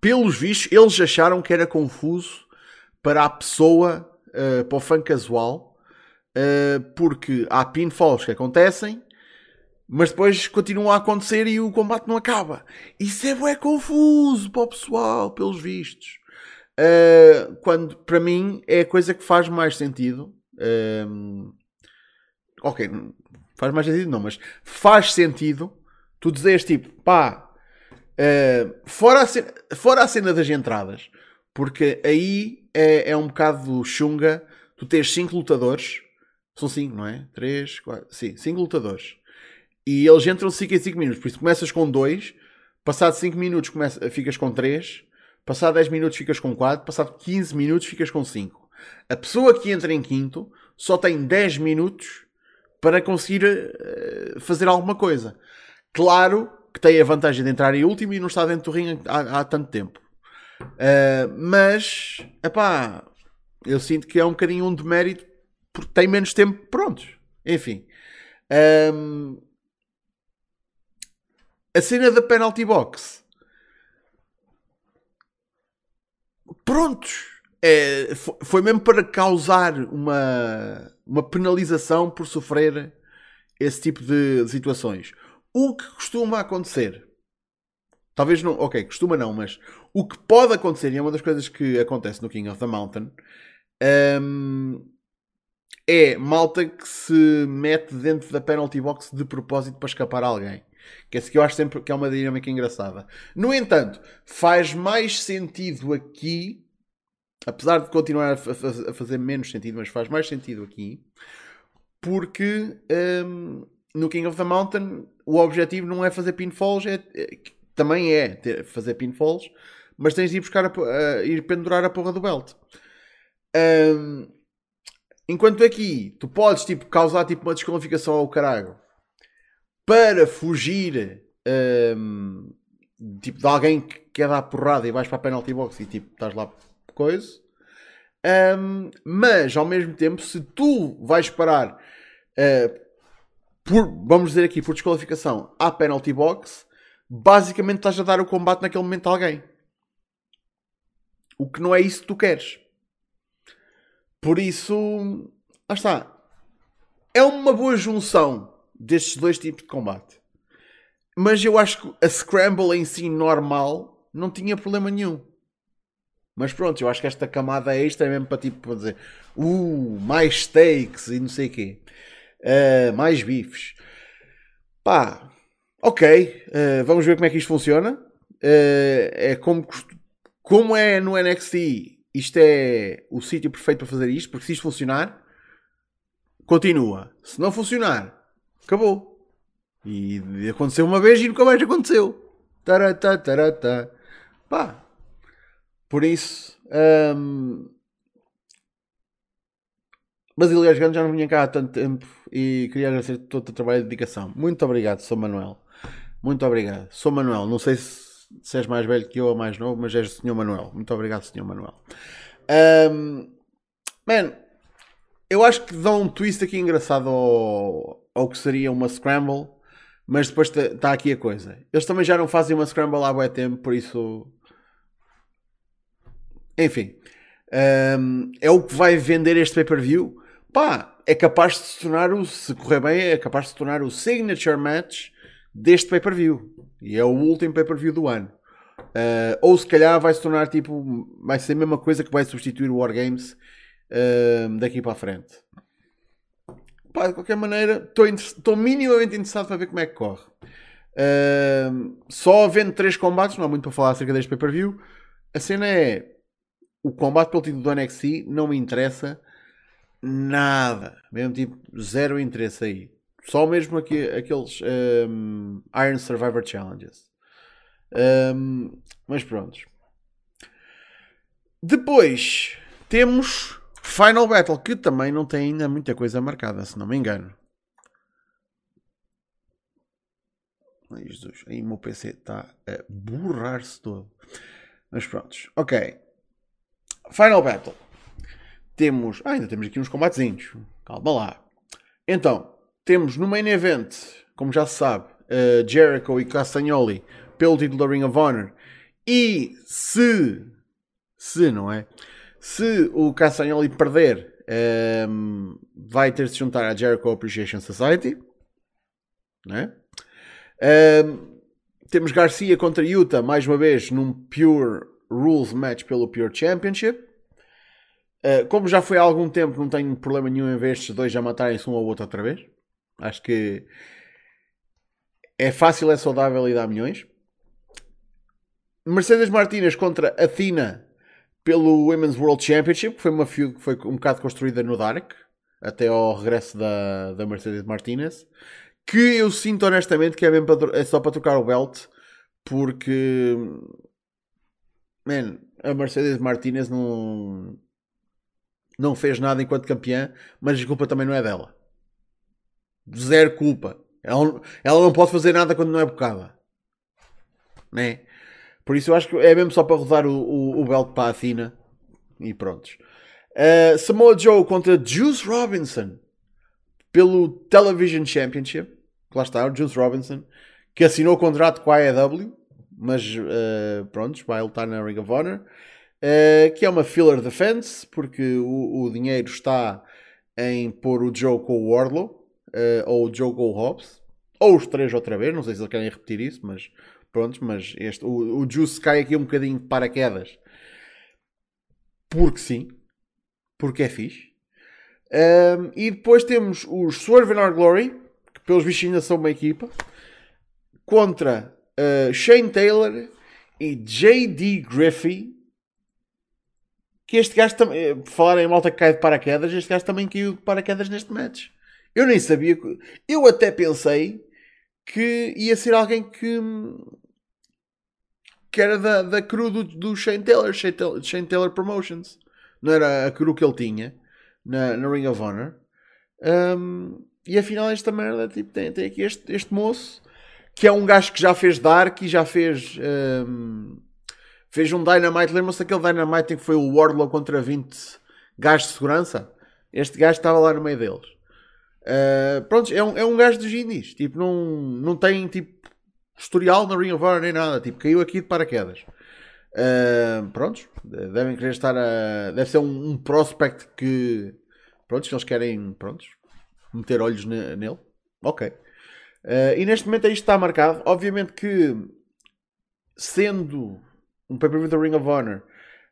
pelos vistos, eles acharam que era confuso para a pessoa uh, para o fã casual, uh, porque há pinfalls que acontecem, mas depois continuam a acontecer e o combate não acaba. Isso é bué confuso para o pessoal, pelos vistos. Uh, quando, para mim, é a coisa que faz mais sentido. Um, ok, faz mais sentido não, mas faz sentido tu dizes tipo, pá, uh, fora, a cena, fora a cena das entradas, porque aí é, é um bocado chunga tu tens 5 lutadores, são 5, não é? 3, 4, sim, 5 lutadores, e eles entram 5 em 5 minutos, por isso começas com 2, passado 5 minutos começa, ficas com 3, passado 10 minutos ficas com 4, passado 15 minutos ficas com 5. A pessoa que entra em quinto só tem 10 minutos para conseguir uh, fazer alguma coisa. Claro que tem a vantagem de entrar em último e não está dentro do ringue há, há tanto tempo. Uh, mas, epá, eu sinto que é um bocadinho um demérito porque tem menos tempo prontos. Enfim. Um, a cena da penalty box. Prontos. É, foi mesmo para causar uma, uma penalização por sofrer esse tipo de situações. O que costuma acontecer, talvez não, ok, costuma não, mas o que pode acontecer, e é uma das coisas que acontece no King of the Mountain, um, é malta que se mete dentro da penalty box de propósito para escapar a alguém. Que é que eu acho sempre que é uma dinâmica engraçada. No entanto, faz mais sentido aqui apesar de continuar a, fazer menos sentido, mas faz mais sentido aqui, porque um, no King of the Mountain o objetivo não é fazer pinfalls, é, é também é ter, fazer pinfalls, mas tens de ir buscar a, a, ir pendurar a porra do belt. Um, enquanto aqui tu podes tipo, causar tipo, uma desqualificação ao caralho para fugir um, tipo, de alguém que quer dar porrada e vais para a penalty box e tipo, estás lá coisa. Um, mas ao mesmo tempo, se tu vais parar uh, por, vamos dizer aqui, por desqualificação à penalty box, basicamente estás a dar o combate naquele momento a alguém. O que não é isso que tu queres. Por isso, lá está. É uma boa junção destes dois tipos de combate. Mas eu acho que a Scramble em si normal não tinha problema nenhum. Mas pronto, eu acho que esta camada extra é mesmo para tipo para dizer uh, mais steaks e não sei o quê. Uh, mais bifes. Pá, ok. Uh, vamos ver como é que isto funciona. Uh, é como, como é no NXT, isto é o sítio perfeito para fazer isto, porque se isto funcionar, continua. Se não funcionar, acabou. E aconteceu uma vez e nunca mais aconteceu. Taratá, taratá. Pá, por isso, um, Basílio Gigante já não vinha cá há tanto tempo e queria agradecer todo o trabalho e dedicação. Muito obrigado, sou Manuel. Muito obrigado. Sou Manuel. Não sei se, se és mais velho que eu ou mais novo, mas és o Senhor Manuel. Muito obrigado, Senhor Manuel. Um, eu acho que dá um twist aqui engraçado ao, ao que seria uma Scramble, mas depois está tá aqui a coisa. Eles também já não fazem uma Scramble há muito tempo, por isso enfim, um, é o que vai vender este pay-per-view. Pá, é capaz de se tornar o, se correr bem, é capaz de se tornar o signature match deste pay-per-view. E é o último pay-per-view do ano. Uh, ou se calhar vai se tornar tipo, vai ser a mesma coisa que vai substituir o Wargames daqui para a frente. Pá, de qualquer maneira, estou minimamente interessado para ver como é que corre. Uh, só havendo 3 combates, não há muito para falar acerca deste pay-per-view. A cena é o combate pelo título do NXT não me interessa nada. Mesmo tipo, zero interesse aí. Só mesmo aqui, aqueles um, Iron Survivor Challenges. Um, mas pronto. Depois temos Final Battle, que também não tem ainda muita coisa marcada, se não me engano. Ai, Jesus, aí o meu PC está a borrar-se todo. Mas pronto, ok. Final Battle. Temos. Ah, ainda temos aqui uns combatezinhos. Calma lá. Então, temos no main event, como já se sabe, uh, Jericho e Castagnoli pelo título da Ring of Honor. E se. Se, não é? Se o Castagnoli perder, um, vai ter de se juntar à Jericho Appreciation Society. Né? Um, temos Garcia contra Utah, mais uma vez, num Pure Rules match pelo Pure Championship. Uh, como já foi há algum tempo, não tenho problema nenhum em ver estes dois já matarem-se um ao outro outra vez. Acho que é fácil, é saudável e dá milhões. Mercedes Martinez contra Athena pelo Women's World Championship, que foi uma feud que foi um bocado construída no Dark, até ao regresso da, da Mercedes Martinez, que eu sinto honestamente que é, para, é só para trocar o belt, porque man, a Mercedes Martinez não, não fez nada enquanto campeã, mas a culpa também não é dela. Zero culpa. Ela, ela não pode fazer nada quando não é bocada. Né? Por isso eu acho que é mesmo só para rodar o, o, o belt para a Athena e prontos. Uh, Samoa Joe contra Juice Robinson pelo Television Championship. Lá está, o Juice Robinson, que assinou o contrato com a AEW, mas uh, pronto, vai lutar na Ring of Honor. Uh, que é uma filler defense, porque o, o, dinheiro está em pôr o Joe com o Wardlow, uh, ou o Joe com o Hobbs, ou os três outra vez, não sei se eles querem repetir isso, mas Prontos, mas este, o, o Juice cai aqui um bocadinho de paraquedas. Porque sim. Porque é fixe. Um, e depois temos os Swerve in Our Glory, que pelos bichos ainda são uma equipa, contra uh, Shane Taylor e J.D. Griffey. Que este gajo também, eh, por falar em malta que cai de paraquedas, este gajo também caiu de paraquedas neste match. Eu nem sabia. Eu até pensei que ia ser alguém que que era da, da crew do, do Shane Taylor, Shane Taylor, Shane Taylor Promotions. Não era a crew que ele tinha na, na Ring of Honor. Um, e afinal, esta merda tipo, tem, tem aqui este, este moço que é um gajo que já fez Dark e já fez. Um, fez um Dynamite. Lembram-se daquele Dynamite em que foi o Wardlow contra 20 gajos de segurança? Este gajo estava lá no meio deles. Uh, pronto, é um, é um gajo dos indies. Tipo, não, não tem tipo historial na Ring of Honor nem nada. Tipo, caiu aqui de paraquedas. Uh, prontos, devem querer estar a. Deve ser um, um prospect que. Prontos, que eles querem. Prontos, meter olhos ne, nele. Ok. Uh, e neste momento é isto está marcado. Obviamente que, sendo um pay-per-view da Ring of Honor,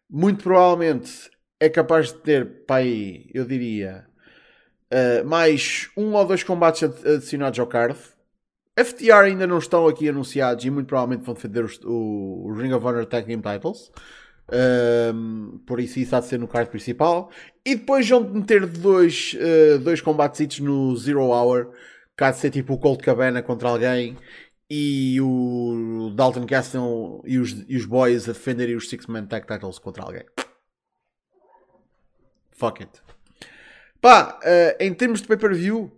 muito provavelmente é capaz de ter, pai, eu diria, uh, mais um ou dois combates adicionados ao card. FTR ainda não estão aqui anunciados e muito provavelmente vão defender o, o Ring of Honor Tag Team Titles. Um, por isso isso há de ser no card principal. E depois vão meter dois, uh, dois combates no Zero Hour. Que há de ser tipo o Colt Cabana contra alguém e o Dalton Castle e os, e os Boys a defenderem os Six Man Tag Titles contra alguém. Fuck it. Pá, uh, em termos de pay-per-view,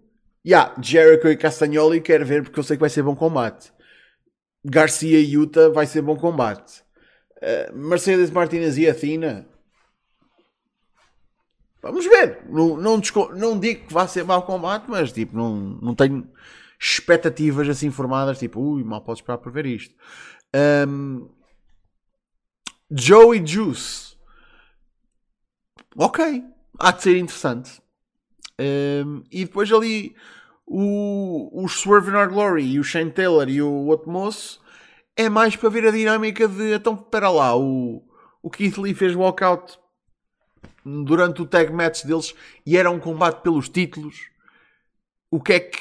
Yeah, Jericho e Castagnoli quero ver porque eu sei que vai ser bom combate. Garcia e Utah vai ser bom combate. Uh, Mercedes Martinez e Athena. Vamos ver. Não, não, não, digo que vai ser mau combate, mas tipo, não, não tenho expectativas assim formadas. Tipo, ui, mal posso esperar por ver isto. Um, Joe e Juice. Ok. Há de ser interessante. Um, e depois ali o, os Swerve in Our Glory e o Shane Taylor e o outro moço é mais para ver a dinâmica de então, espera lá, o, o Keith Lee fez walkout durante o tag match deles e era um combate pelos títulos. O que é que.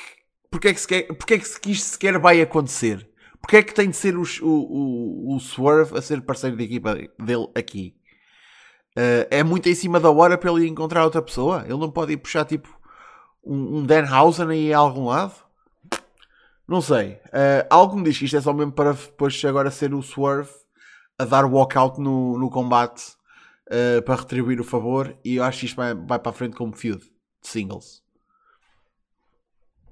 Porque é que, se porque é que isto sequer vai acontecer? Porque é que tem de ser o, o, o Swerve a ser parceiro de equipa dele aqui? Uh, é muito em cima da hora para ele encontrar outra pessoa. Ele não pode ir puxar tipo um, um Danhausen aí a algum lado. Não sei. Uh, algo me diz que isto é só mesmo para depois agora ser o Swerve a dar walkout no, no combate uh, para retribuir o favor. E eu acho que isto vai, vai para a frente como feud de singles.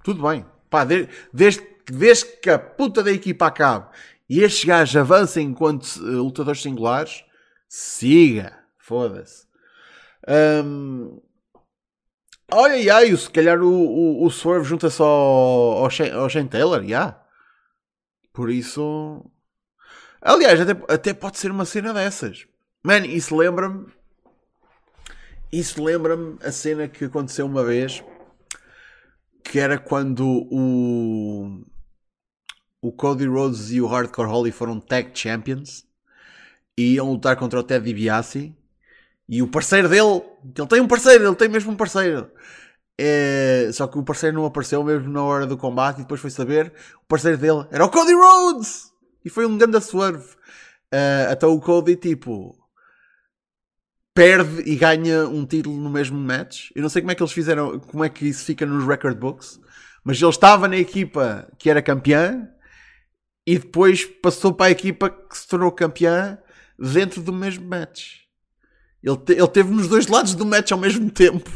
Tudo bem. Pá, desde, desde, desde que a puta da equipa acabe e estes gajos avancem enquanto lutadores singulares, siga. Foda-se. Um, olha, ai, se calhar o, o, o Swerve junta-se ao, ao, ao Shane Taylor, já. Por isso. Aliás, até, até pode ser uma cena dessas. Man, isso lembra-me. isso lembra-me a cena que aconteceu uma vez que era quando o o Cody Rhodes e o Hardcore Holly foram Tag Champions e iam lutar contra o Ted DiBiase e o parceiro dele, ele tem um parceiro, ele tem mesmo um parceiro. É, só que o parceiro não apareceu mesmo na hora do combate e depois foi saber o parceiro dele era o Cody Rhodes e foi um grande swerve. Uh, até o Cody tipo perde e ganha um título no mesmo match. Eu não sei como é que eles fizeram, como é que isso fica nos record books, mas ele estava na equipa que era campeã e depois passou para a equipa que se tornou campeã dentro do mesmo match. Ele, te, ele teve nos dois lados do match ao mesmo tempo.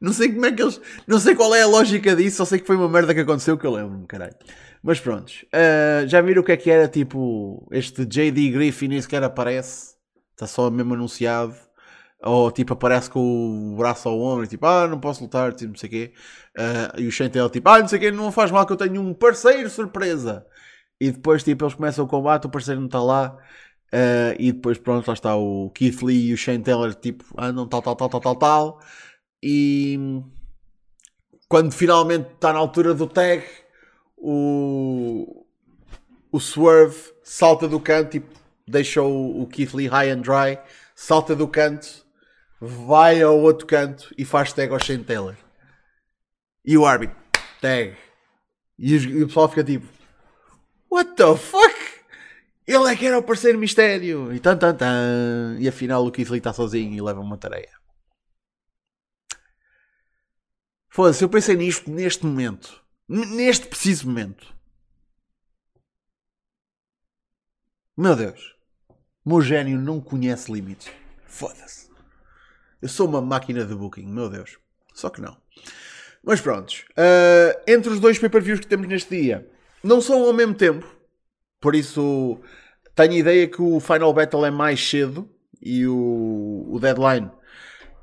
Não sei como é que eles. Não sei qual é a lógica disso, só sei que foi uma merda que aconteceu que eu lembro-me, caralho. Mas pronto. Uh, já viram o que é que era tipo. Este JD Griffin nem sequer aparece. Está só mesmo anunciado. Ou tipo aparece com o braço ao ombro, tipo, ah, não posso lutar, tipo, não sei o quê. Uh, e o Chantel, tipo, ah, não sei o quê, não faz mal que eu tenho um parceiro surpresa e depois tipo, eles começam o combate, o parceiro não está lá. Uh, e depois pronto, lá está o Keith Lee e o Shane Taylor tipo, andam tal, tal, tal, tal, tal, tal. E quando finalmente está na altura do tag, o, o Swerve salta do canto, tipo, deixa o, o Keith Lee high and dry, salta do canto, vai ao outro canto e faz tag ao Shane Taylor. E o árbitro, tag. E, e o pessoal fica tipo, What the fuck? Ele é que era o parceiro mistério. E tan tan tan. E afinal o Keith está sozinho e leva uma tarefa. Foda-se, eu pensei nisto neste momento. Neste preciso momento. Meu Deus. Meu gênio não conhece limites. Foda-se. Eu sou uma máquina de booking, meu Deus. Só que não. Mas prontos. Uh, entre os dois pay-per-views que temos neste dia, não são ao mesmo tempo, por isso tenho a ideia que o Final Battle é mais cedo e o, o deadline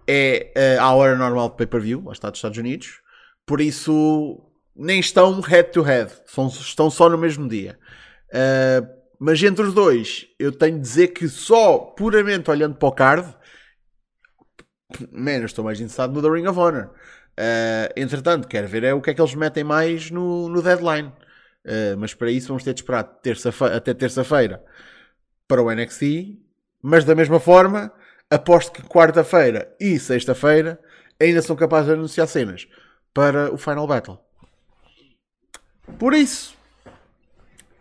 é uh, à hora normal de pay-per-view, lá está dos Estados Unidos, por isso nem estão head to head, estão só no mesmo dia. Uh, mas entre os dois, eu tenho de dizer que só puramente olhando para o card, man, estou mais interessado no The Ring of Honor. Uh, entretanto, quero ver é o que é que eles metem mais no, no deadline. Uh, mas para isso vamos ter de esperar terça até terça-feira para o NXT. Mas da mesma forma, aposto que quarta-feira e sexta-feira ainda são capazes de anunciar cenas para o Final Battle. Por isso,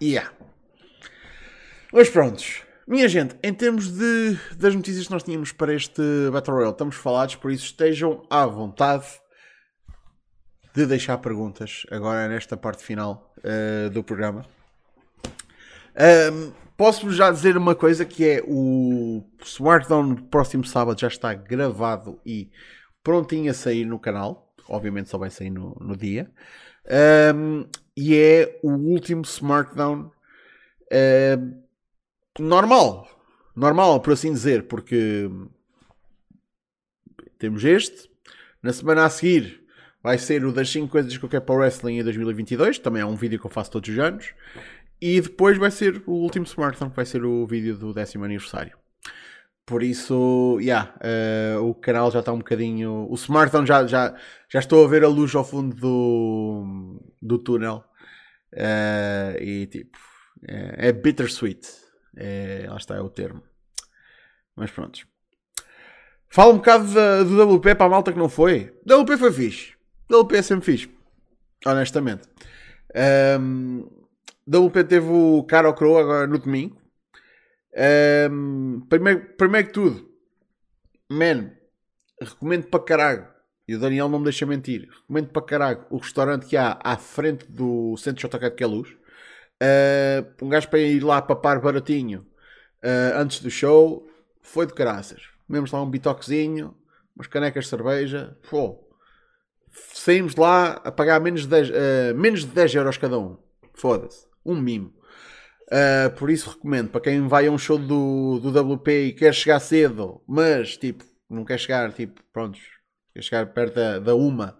yeah. Mas prontos, minha gente, em termos de, das notícias que nós tínhamos para este Battle Royale, estamos falados, por isso estejam à vontade de deixar perguntas agora nesta parte final uh, do programa. Um, Posso-vos já dizer uma coisa que é o Smartdown do próximo sábado já está gravado e prontinho a sair no canal. Obviamente só vai sair no, no dia. Um, e é o último Smartdown normal. Normal, por assim dizer, porque temos este. Na semana a seguir vai ser o das 5 coisas que eu quero para o wrestling em 2022. Também é um vídeo que eu faço todos os anos. E depois vai ser o último smartphone, que vai ser o vídeo do décimo aniversário. Por isso, yeah, uh, o canal já está um bocadinho. O smartphone já, já, já estou a ver a luz ao fundo do, do túnel. Uh, e tipo, é, é bittersweet. É, lá está, é o termo. Mas pronto. Fala um bocado do WP para a malta que não foi. WP foi fixe. WP é sempre fixe. Honestamente. Um, WP teve o Caro Crow agora no domingo. Um, primeiro, primeiro que tudo, man, recomendo para caralho. E o Daniel não me deixa mentir. Recomendo para caralho o restaurante que há à frente do Centro JK de Queluz. Uh, um gajo para ir lá papar baratinho uh, antes do show foi de caraças. Mesmo lá um bitoquezinho, umas canecas de cerveja. Pô, saímos de lá a pagar menos de 10, uh, menos de 10 euros cada um. Foda-se. Um mimo. Uh, por isso recomendo para quem vai a um show do, do WP e quer chegar cedo, mas tipo, não quer chegar, tipo, pronto, quer chegar perto da, da uma,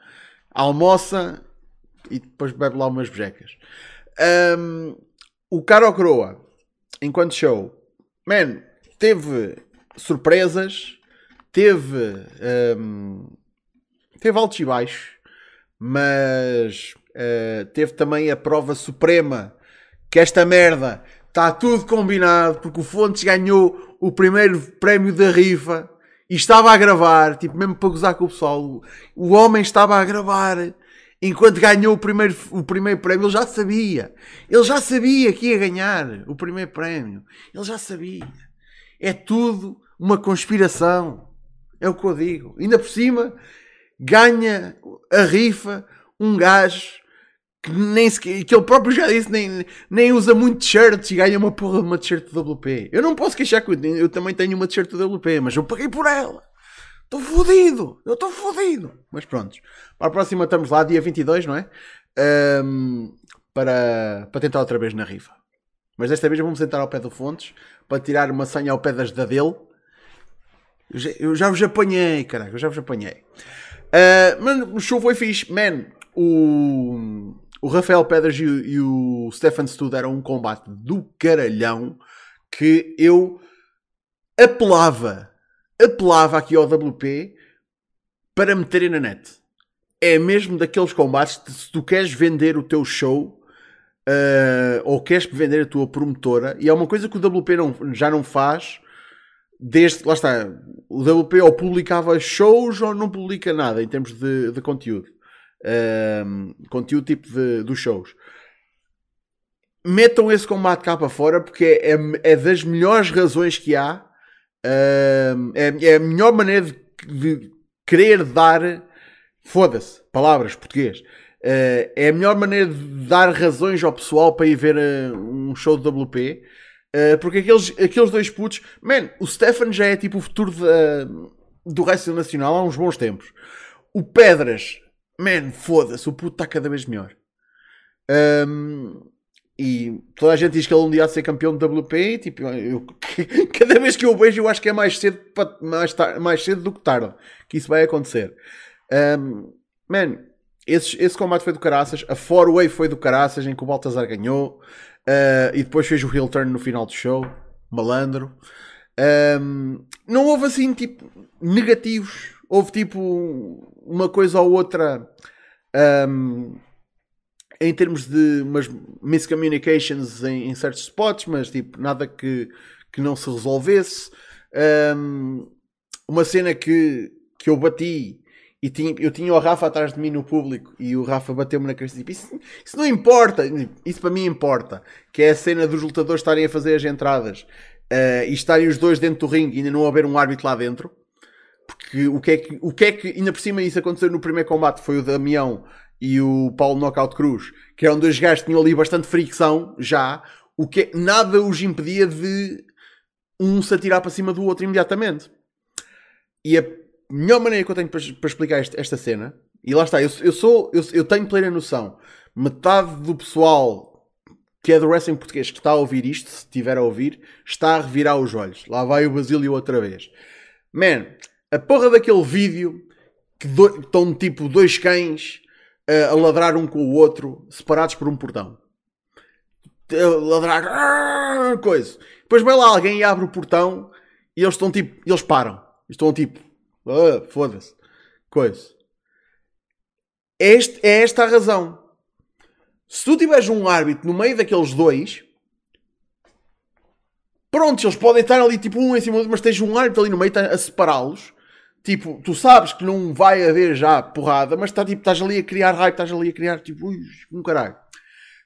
almoça e depois bebe lá umas bejecas. Um, o Caro Croa, enquanto show, man, teve surpresas, teve, um, teve altos e baixos, mas uh, teve também a prova suprema que esta merda está tudo combinado porque o Fontes ganhou o primeiro prémio da rifa e estava a gravar, tipo, mesmo para gozar com o pessoal. O homem estava a gravar enquanto ganhou o primeiro, o primeiro prémio. Ele já sabia, ele já sabia que ia ganhar o primeiro prémio, ele já sabia. É tudo uma conspiração. É o que eu digo. Ainda por cima, ganha a rifa um gajo que, nem sequer, que ele próprio já disse, nem, nem usa muito t-shirts e ganha uma porra de uma t-shirt WP. Eu não posso queixar que eu, eu também tenho uma t-shirt WP, mas eu paguei por ela. Estou fodido, eu estou fodido. Mas pronto, para a próxima estamos lá, dia 22, não é? Um, para, para tentar outra vez na rifa. Mas desta vez vamos sentar ao pé do Fontes para tirar uma senha ao pé das da dele. Eu já, eu já vos apanhei, caraca, eu já vos apanhei. Uh, o show foi fixe. Man, o, o Rafael Pedras e, e o Stefan Stud eram um combate do caralhão que eu apelava, apelava aqui ao WP para meterem na net. É mesmo daqueles combates que se tu queres vender o teu show uh, ou queres vender a tua promotora, e é uma coisa que o WP não, já não faz desde, lá está, o WP ou publicava shows ou não publica nada em termos de, de conteúdo. Um, conteúdo tipo de, dos shows. Metam esse combate cá para fora porque é, é, das melhores razões que há. Um, é, é, a melhor maneira de, de querer dar. Foda-se, palavras português. Uh, é a melhor maneira de dar razões ao pessoal para ir ver uh, um show de WP. Uh, porque aqueles, aqueles dois putos, man, o Stefan já é tipo o futuro de, do resto nacional há uns bons tempos. O Pedras man, foda-se, o puto está cada vez melhor. Um, e toda a gente diz que ele um dia há de ser campeão de WP. Tipo, eu, cada vez que eu o vejo, eu acho que é mais cedo, mais, mais cedo do que tarde que isso vai acontecer. Um, man, esse, esse combate foi do caraças. A four way foi do caraças, em que o Baltazar ganhou. Uh, e depois fez o heel turn no final do show. Malandro. Um, não houve assim, tipo, negativos. Houve tipo uma coisa ou outra um, em termos de umas miscommunications em, em, certos spots, mas tipo, nada que, que não se resolvesse. Um, uma cena que, que eu bati e tinha, eu tinha o Rafa atrás de mim no público e o Rafa bateu-me na cabeça tipo, isso, isso não importa, isso para mim importa, que é a cena dos lutadores estarem a fazer as entradas uh, e estarem os dois dentro do ringue e ainda não haver um árbitro lá dentro. Porque o que é que, o que, é que ainda por cima isso aconteceu no primeiro combate foi o Damião e o Paulo Knockout Cruz, que eram dois gajos que tinham ali bastante fricção já, o que é, nada os impedia de um se atirar para cima do outro imediatamente. E a melhor maneira que eu tenho para, para explicar esta, esta, cena, e lá está, eu, eu sou, eu, eu tenho plena noção, metade do pessoal que é do wrestling português que está a ouvir isto, se estiver a ouvir, está a revirar os olhos. Lá vai o Basílio outra vez. Man, a porra daquele vídeo que do, estão tipo dois cães uh, a ladrar um com o outro, separados por um portão. A ladrar, coisa. Depois vai lá alguém e abre o portão e eles estão tipo, eles param. Estão tipo, oh, foda-se, coisa. Este, é esta a razão. Se tu tiveres um árbitro no meio daqueles dois, pronto, eles podem estar ali tipo um em cima do outro, mas tens um árbitro ali no meio a separá-los Tipo, tu sabes que não vai haver já porrada, mas tá, tipo, estás ali a criar hype, estás ali a criar tipo, ui, um caralho.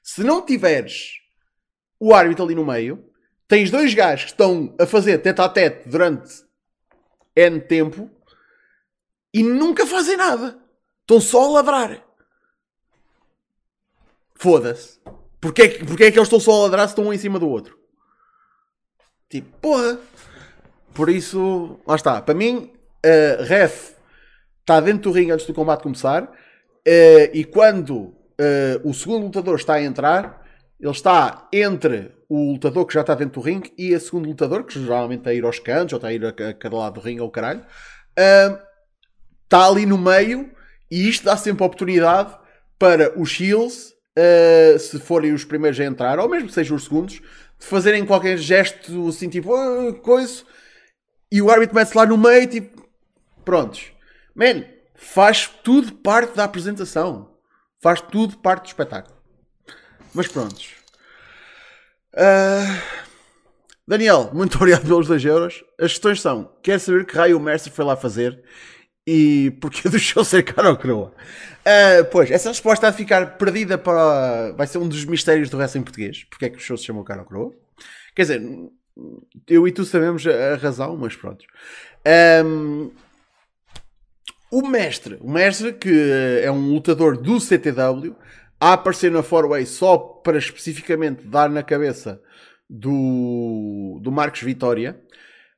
Se não tiveres o árbitro ali no meio, tens dois gajos que estão a fazer tete a tete durante N tempo e nunca fazem nada. Estão só a ladrar. Foda-se. Porquê, porquê é que eles estão só a ladrar se estão um em cima do outro? Tipo, porra. Por isso, lá está. Para mim, uh, ref está dentro do ringue antes do combate começar uh, e quando uh, o segundo lutador está a entrar, ele está entre o lutador que já está dentro do ringue e a segundo lutador, que geralmente está a ir aos cantos ou está a ir a, cada lado do ringue ou caralho, está ali no meio e isto dá sempre oportunidade para os heels, se forem os primeiros a entrar, ou mesmo sejam os segundos, de fazerem qualquer gesto assim tipo, oh, coisa, e o árbitro mete-se lá no meio, tipo, Prontos. Man, faz tudo parte da apresentação. Faz tudo parte do espetáculo. Mas prontos. Uh, Daniel, muito obrigado pelos 2 euros. As questões são: quer saber que raio o Mercer foi lá fazer e porquê do show ser caro ou? Uh, pois, essa resposta de ficar perdida para. Vai ser um dos mistérios do resto em português. Porque é que o show se chamou caro ou? Quer dizer, eu e tu sabemos a razão, mas pronto. Um, o mestre, o mestre que é um lutador do CTW, a aparecer na 4 só para especificamente dar na cabeça do, do Marcos Vitória,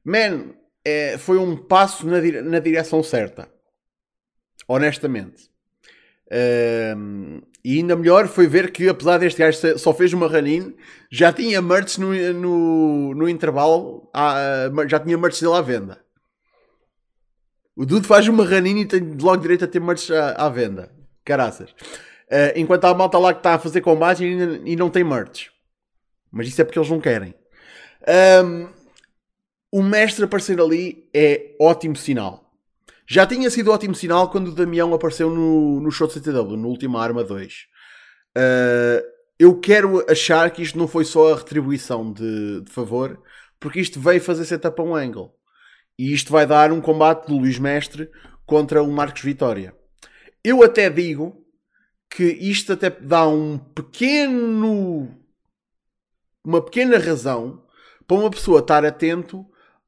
man, é, foi um passo na, dire na direção certa. Honestamente. Um, e ainda melhor foi ver que, apesar deste gajo só fez uma run já tinha merch no, no, no intervalo, já tinha merch dele à venda. O Dude faz uma ranina e tem logo direito a ter merch à, à venda. Caraças. Uh, enquanto há a malta lá que está a fazer combate e, e, não tem merch. Mas isso é porque eles não querem. Um, o mestre aparecer ali é ótimo sinal. Já tinha sido ótimo sinal quando o Damião apareceu no, no show de CTW, no último Arma 2. Uh, ah, eu quero achar que isto não foi só a retribuição de, de favor, porque isto veio fazer setup a um angle. E isto vai dar um combate do Luís Mestre contra o Marcos Vitória. Eu até digo que isto até dá um pequeno. uma pequena razão para uma pessoa estar atento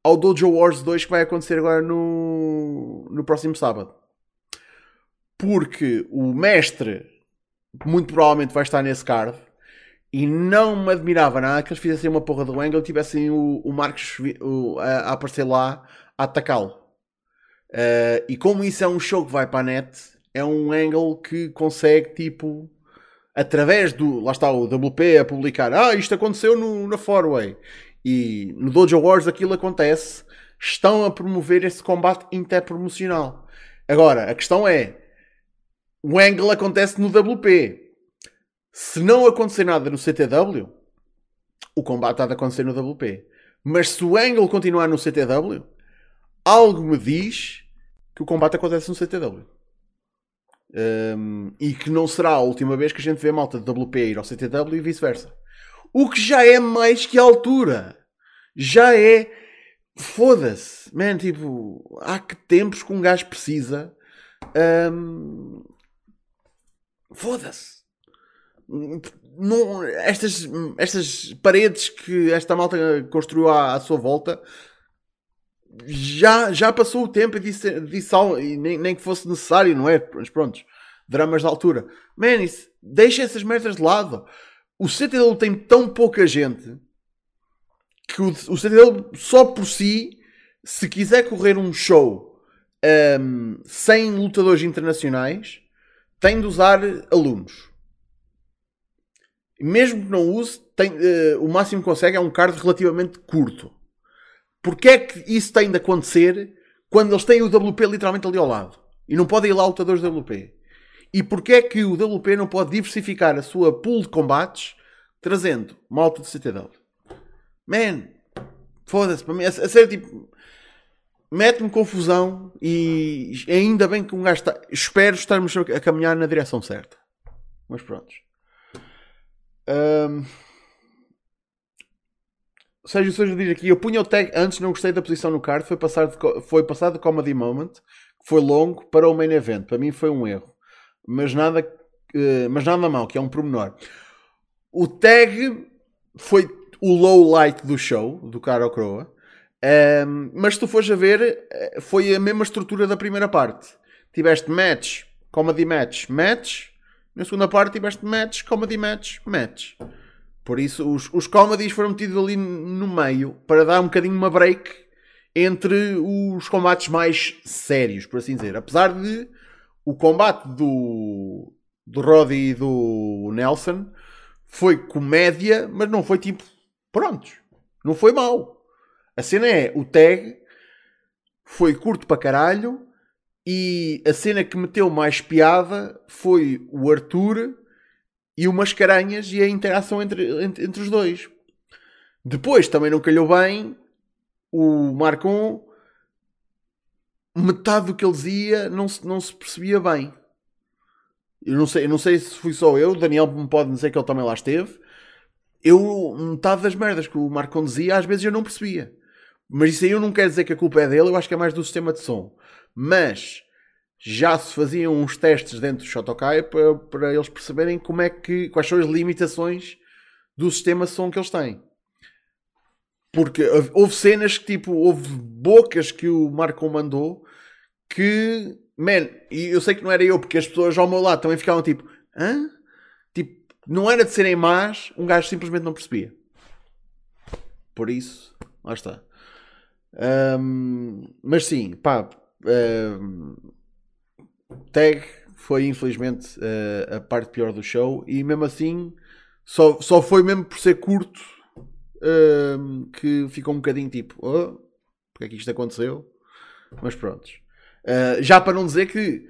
ao Dojo Wars 2 que vai acontecer agora no, no próximo sábado. Porque o mestre muito provavelmente vai estar nesse card e não me admirava nada que eles fizessem uma porra do Angle e tivessem o, o Marcos o, a, a, aparecer lá a atacá-lo. Uh, e como isso é um show que vai para a net, é um Angle que consegue, tipo, através do. Lá está o WP a publicar: Ah, isto aconteceu no, na Fourway. E no Dojo Wars aquilo acontece. Estão a promover esse combate interpromocional. Agora, a questão é: o Angle acontece no WP se não acontecer nada no CTW, o combate há de acontecer no WP. Mas se o Angle continuar no CTW, algo me diz que o combate acontece no CTW. Um, e que não será a última vez que a gente vê a malta de WP ir ao CTW e vice-versa. O que já é mais que altura. Já é. Foda-se. Man, tipo, há que tempos que um gajo precisa. Um... Foda-se estas, estas paredes que esta malta construiu à, à sua volta já, já passou o tempo e disse, disse e nem, nem que fosse necessário, não é? Mas pronto, dramas de altura. Man, isso, deixa essas merdas de lado. O CTW tem tão pouca gente que o, o CTW só por si, se quiser correr um show um, sem lutadores internacionais, tem de usar alunos mesmo que não use, tem, uh, o máximo que consegue é um card relativamente curto. Porquê é que isso tem de acontecer quando eles têm o WP literalmente ali ao lado? E não podem ir lá lutadores WP? E porquê é que o WP não pode diversificar a sua pool de combates trazendo malta de CTW? Man, foda-se, para mim, a, a sério, tipo, mete-me confusão e ainda bem que um gajo está. Espero estarmos a caminhar na direção certa. Mas prontos. Um... Sérgio diz aqui: Eu punha o tag antes, não gostei da posição no card. Foi passado, foi passado de Comedy Moment, que foi longo, para o main event. Para mim foi um erro, mas nada, uh, mas nada mal, que é um promenor. O tag foi o low light do show, do Caro Croa. Um, mas se tu fores a ver, eh, foi a mesma estrutura da primeira parte. Tiveste match, comedy match, match, na segunda parte tiveste match, comedy match, match. Por isso os, os comedies foram metidos ali no meio para dar um bocadinho uma break entre os combates mais sérios, por assim dizer. Apesar de o combate do, do Roddy e do Nelson foi comédia, mas não foi tipo, prontos, não foi mau. A cena é, o tag foi curto para caralho, e a cena que meteu mais piada foi o Arthur e o Mascarenhas e a interação entre, entre, entre os dois. Depois também não calhou bem o Marcon metade do que ele dizia não se, não se percebia bem. Eu não, sei, eu não sei se fui só eu, o Daniel me pode dizer que ele também lá esteve. Eu, metade das merdas que o Marco dizia, às vezes eu não percebia. Mas isso aí eu não quero dizer que a culpa é dele, eu acho que é mais do sistema de som. Mas já se faziam uns testes dentro do Shotokai para, para eles perceberem como é que, quais são as limitações do sistema de som que eles têm. Porque houve cenas que, tipo, houve bocas que o Marco mandou que, man, e eu sei que não era eu, porque as pessoas ao meu lado também ficavam tipo, hã? Tipo, não era de serem más, um gajo simplesmente não percebia. Por isso, lá está. Um, mas sim, pá, um, tag foi infelizmente uh, a parte pior do show e mesmo assim só, só foi mesmo por ser curto uh, que ficou um bocadinho tipo oh, porque é que isto aconteceu? Mas pronto uh, já para não dizer que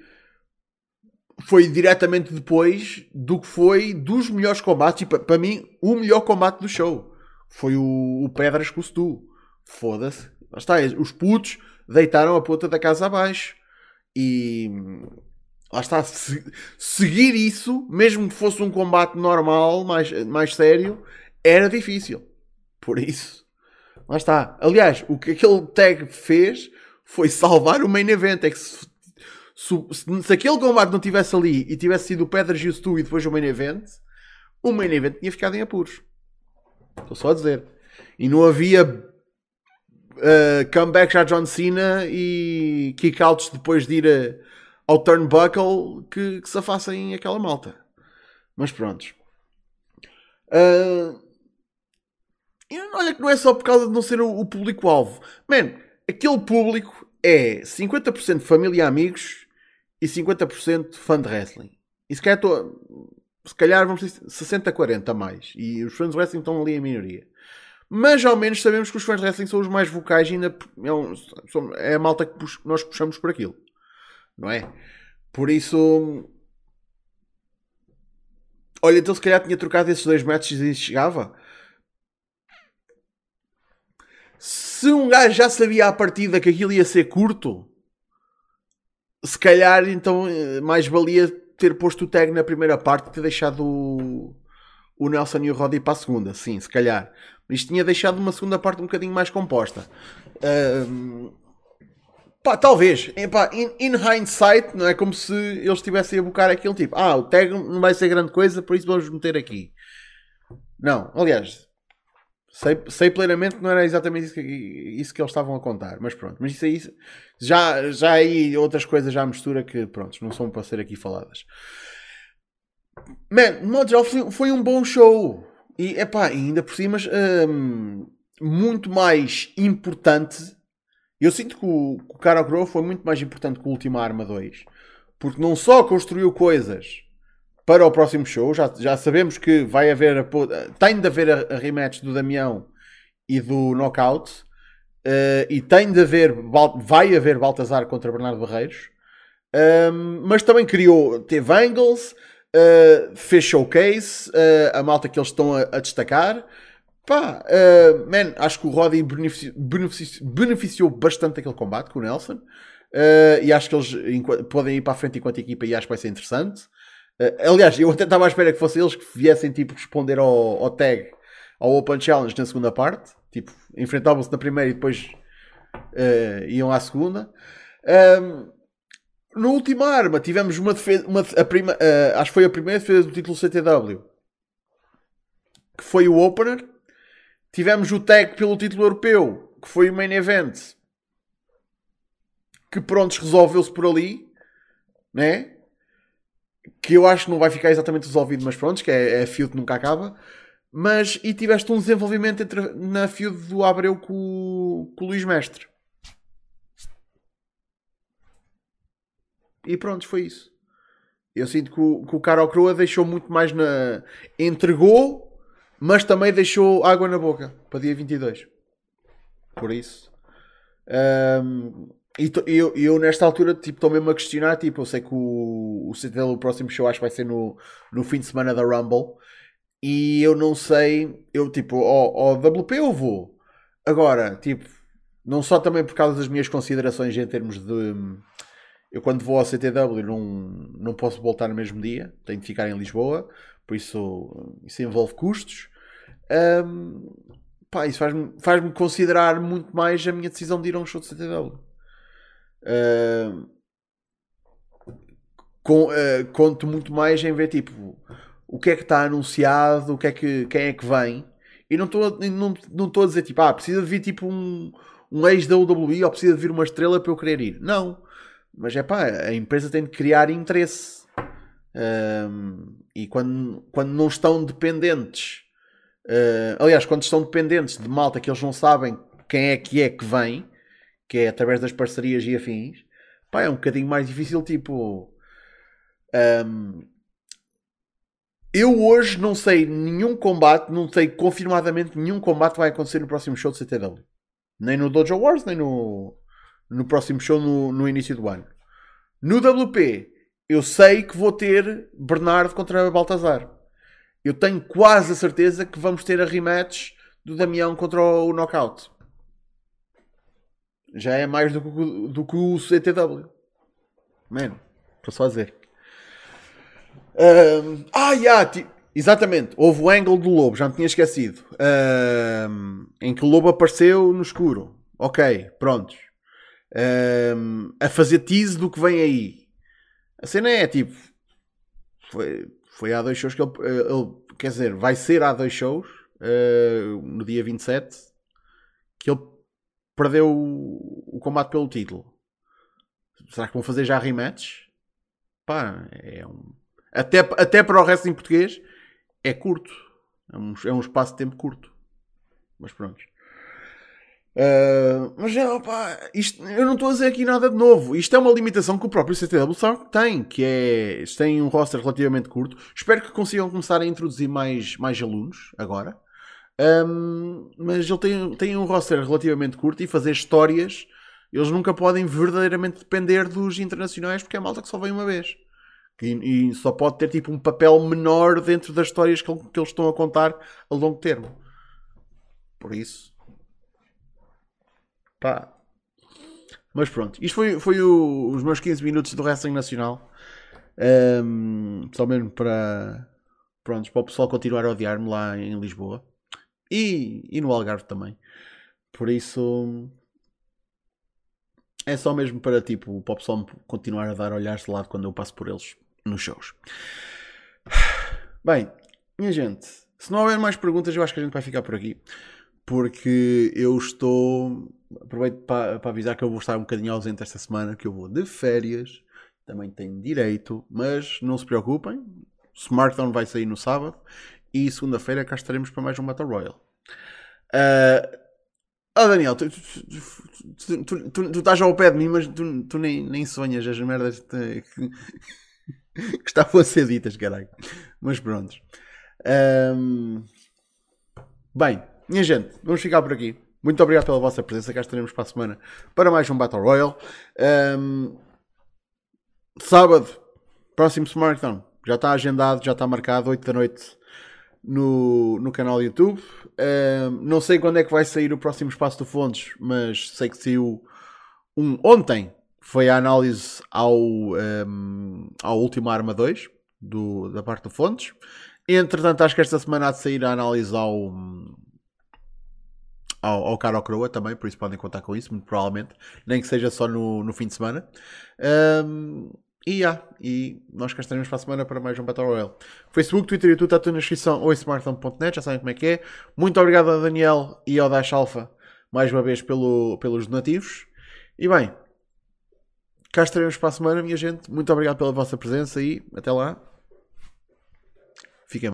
foi diretamente depois do que foi dos melhores combates e para mim o melhor combate do show foi o, o Pedras com o Stu. Foda-se. Está, os putos deitaram a puta da casa abaixo. E lá está, se, seguir isso, mesmo que fosse um combate normal, mais, mais sério, era difícil. Por isso, lá está. Aliás, o que aquele tag fez foi salvar o main event. É que se, se, se aquele combate não tivesse ali e tivesse sido o Pedras e o Stu e depois o main event, o main event tinha ficado em apuros. Estou só a dizer. E não havia uh, comeback já John Cena e kickouts depois de ir a ao turnbuckle que, que se afassem aquela malta. Mas pronto. Uh, olha que não é só por causa de não ser o, o público-alvo. Man, aquele público é 50% família e amigos e 50% fã de wrestling. E se calhar, tô, se calhar vamos ter 60-40 a mais. E os fãs de wrestling estão ali em minoria. Mas ao menos sabemos que os fãs de wrestling são os mais vocais e ainda é, um, é a malta que nós puxamos por aquilo não é? Por isso. Olha, então se calhar tinha trocado esses dois matches e chegava. Se um gajo já sabia à partida que aquilo ia ser curto, se calhar então eh, mais valia ter posto o tag na primeira parte e ter deixado o, o Nelson e o Roddy para a segunda. Sim, se calhar. Isto tinha deixado uma segunda parte um bocadinho mais composta. Um, Pá, talvez. Epá, in, in, hindsight, não é como se eles estivessem a bocar aquele tipo. Ah, o tag não vai ser grande coisa, por isso vamos meter aqui. Não, aliás, sei, sei plenamente que não era exatamente isso que, isso que eles estavam a contar. Mas pronto, mas isso aí já, já aí outras coisas já mistura que pronto, não são para ser aqui faladas. Man, no modo geral foi, foi um bom show. E epá, ainda por cima, hum, muito mais importante eu sinto que o, que o Cara foi muito mais importante que o Última Arma 2. Porque não só construiu coisas para o próximo show, já, já sabemos que vai haver a, tem de haver a, rematch do Damião e do Knockout. Uh, e tem de haver, vai haver Baltazar contra Bernardo Barreiros. Um, mas também criou, teve angles, uh, fez showcase, uh, a malta que eles estão a, a destacar. Pá, man, acho que o Roddy beneficiou, bastante daquele combate com o Nelson. E acho que eles podem ir para a frente enquanto equipa e acho que vai ser interessante. Uh, aliás, eu até estava à espera que fossem eles que viessem tipo, responder ao, ao tag, ao Open Challenge na segunda parte. Tipo, enfrentavam-se na primeira e depois uh, iam à segunda. Um, no última arma tivemos uma defesa, uma, a prima, acho que foi a primeira defesa do título CTW, que foi o opener Tivemos o tag pelo título europeu, que foi o main event. Que pronto, resolveu-se por ali. Né? Que eu acho que não vai ficar exatamente resolvido, mas pronto, que é, é a feud que nunca acaba. Mas, e tiveste um desenvolvimento entre, na feud do Abreu com, com o Luís Mestre. E pronto, foi isso. Eu sinto que o, que o Caro Croa deixou muito mais na. Entregou mas também deixou água na boca para dia 22. Por isso. Um, e eu, eu, nesta altura tipo estou mesmo a questionar tipo eu sei que o, o CTL o próximo show acho que vai ser no, no fim de semana da Rumble e eu não sei eu tipo ao, ao WP eu vou agora tipo Não só também por causa das minhas considerações em termos de. Eu, quando vou ao CTW, não, não posso voltar no mesmo dia, tenho de ficar em Lisboa, por isso isso envolve custos. Um, pá, isso faz-me faz considerar muito mais a minha decisão de ir a um show de CTW. Com, uh, conto muito mais em ver tipo o que é que está anunciado, o que é que, quem é que vem. E não estou não, não a dizer tipo, ah, precisa de vir tipo um, um ex da WWE ou precisa de vir uma estrela para eu querer ir. Não. Mas é pá, a empresa tem de criar interesse. Um, e quando, quando não estão dependentes, uh, aliás, quando estão dependentes de malta que eles não sabem quem é que é que vem, que é através das parcerias e afins, pá, é um bocadinho mais difícil. Tipo, um, eu hoje não sei nenhum combate, não sei confirmadamente nenhum combate vai acontecer no próximo show de CTW. Nem no Dojo Wars, nem no, no próximo show no, no início do ano. No WP, eu sei que vou ter Bernardo contra Baltazar. Eu tenho quase a certeza que vamos ter a rematch do Damião contra o Knockout. Já é mais do que, do que o CTW. Mano, estou só a dizer. Um, ah, yeah, exatamente. Houve o angle do lobo, já me tinha esquecido. Um, em que o lobo apareceu no escuro. Ok, prontos. Um, a fazer tease do que vem aí. A cena é tipo. Foi, foi há dois shows que ele, ele Quer dizer, vai ser há dois shows. Uh, no dia 27. Que ele perdeu o, combate pelo título. Será que vão fazer já rematch? Pá, é um até, até para o resto em português, é curto. É um, é um espaço de tempo curto. Mas pronto. Uh, mas é, opa, isto, eu não estou a dizer aqui nada de novo. Isto é uma limitação que o próprio CTW tem, que é tem um roster relativamente curto. Espero que consigam começar a introduzir mais, mais alunos agora. Um, mas ele tem, tem um roster relativamente curto e fazer histórias. Eles nunca podem verdadeiramente depender dos internacionais porque é malta que só vem uma vez. E, só pode ter tipo um papel menor dentro das histórias que, que eles estão a contar a longo termo. Por isso. Pá. Mas pronto, isto foi, foi o, os meus 15 minutos do Wrestling Nacional. Um, só mesmo para, pronto, para o pessoal continuar a odiar-me lá em Lisboa e, e no Algarve também. Por isso é só mesmo para tipo, o pessoal continuar a dar olhares de lado quando eu passo por eles nos shows. Bem, minha gente, se não houver mais perguntas, eu acho que a gente vai ficar por aqui. Porque eu estou. Aproveito para, para avisar que eu vou estar um bocadinho ausente esta semana, que eu vou de férias. Também tenho direito, mas não se preocupem. Smartphone vai sair no sábado e segunda-feira cá estaremos para mais um Battle Royale. Uh, oh Daniel, tu, tu, tu, tu, estás ao pé de mim, mas tu, nem, nem sonhas as merdas que, que estavam a ser ditas, caralho. Mas pronto. Bem, minha gente, vamos ficar por aqui. Muito obrigado pela vossa presença. Cá estaremos para a semana para mais um Battle Royale. Um... Sábado, próximo SmackDown. Já está agendado, já está marcado, 8 da noite no, no canal YouTube. Um... Não sei quando é que vai sair o próximo espaço do Fontes, mas sei que saiu um ontem foi a análise ao, um, ao último Arma 2 do, da parte do Fontes. Entretanto, acho que esta semana há de sair a análise ao, ao, ao Caro Croa também, por isso podem contar com isso, muito provavelmente, nem que seja só no, no fim de semana. Um, e, yeah, e nós cá estaremos para a semana para mais um Battle Royale. Facebook, Twitter e YouTube está tudo na descrição ou em smartphone.net, já sabem como é que é. Muito obrigado a Daniel e ao Dash Alpha mais uma vez pelo, pelos donativos. E bem, Cá estaremos para a semana, minha gente. Muito obrigado pela vossa presença e até lá.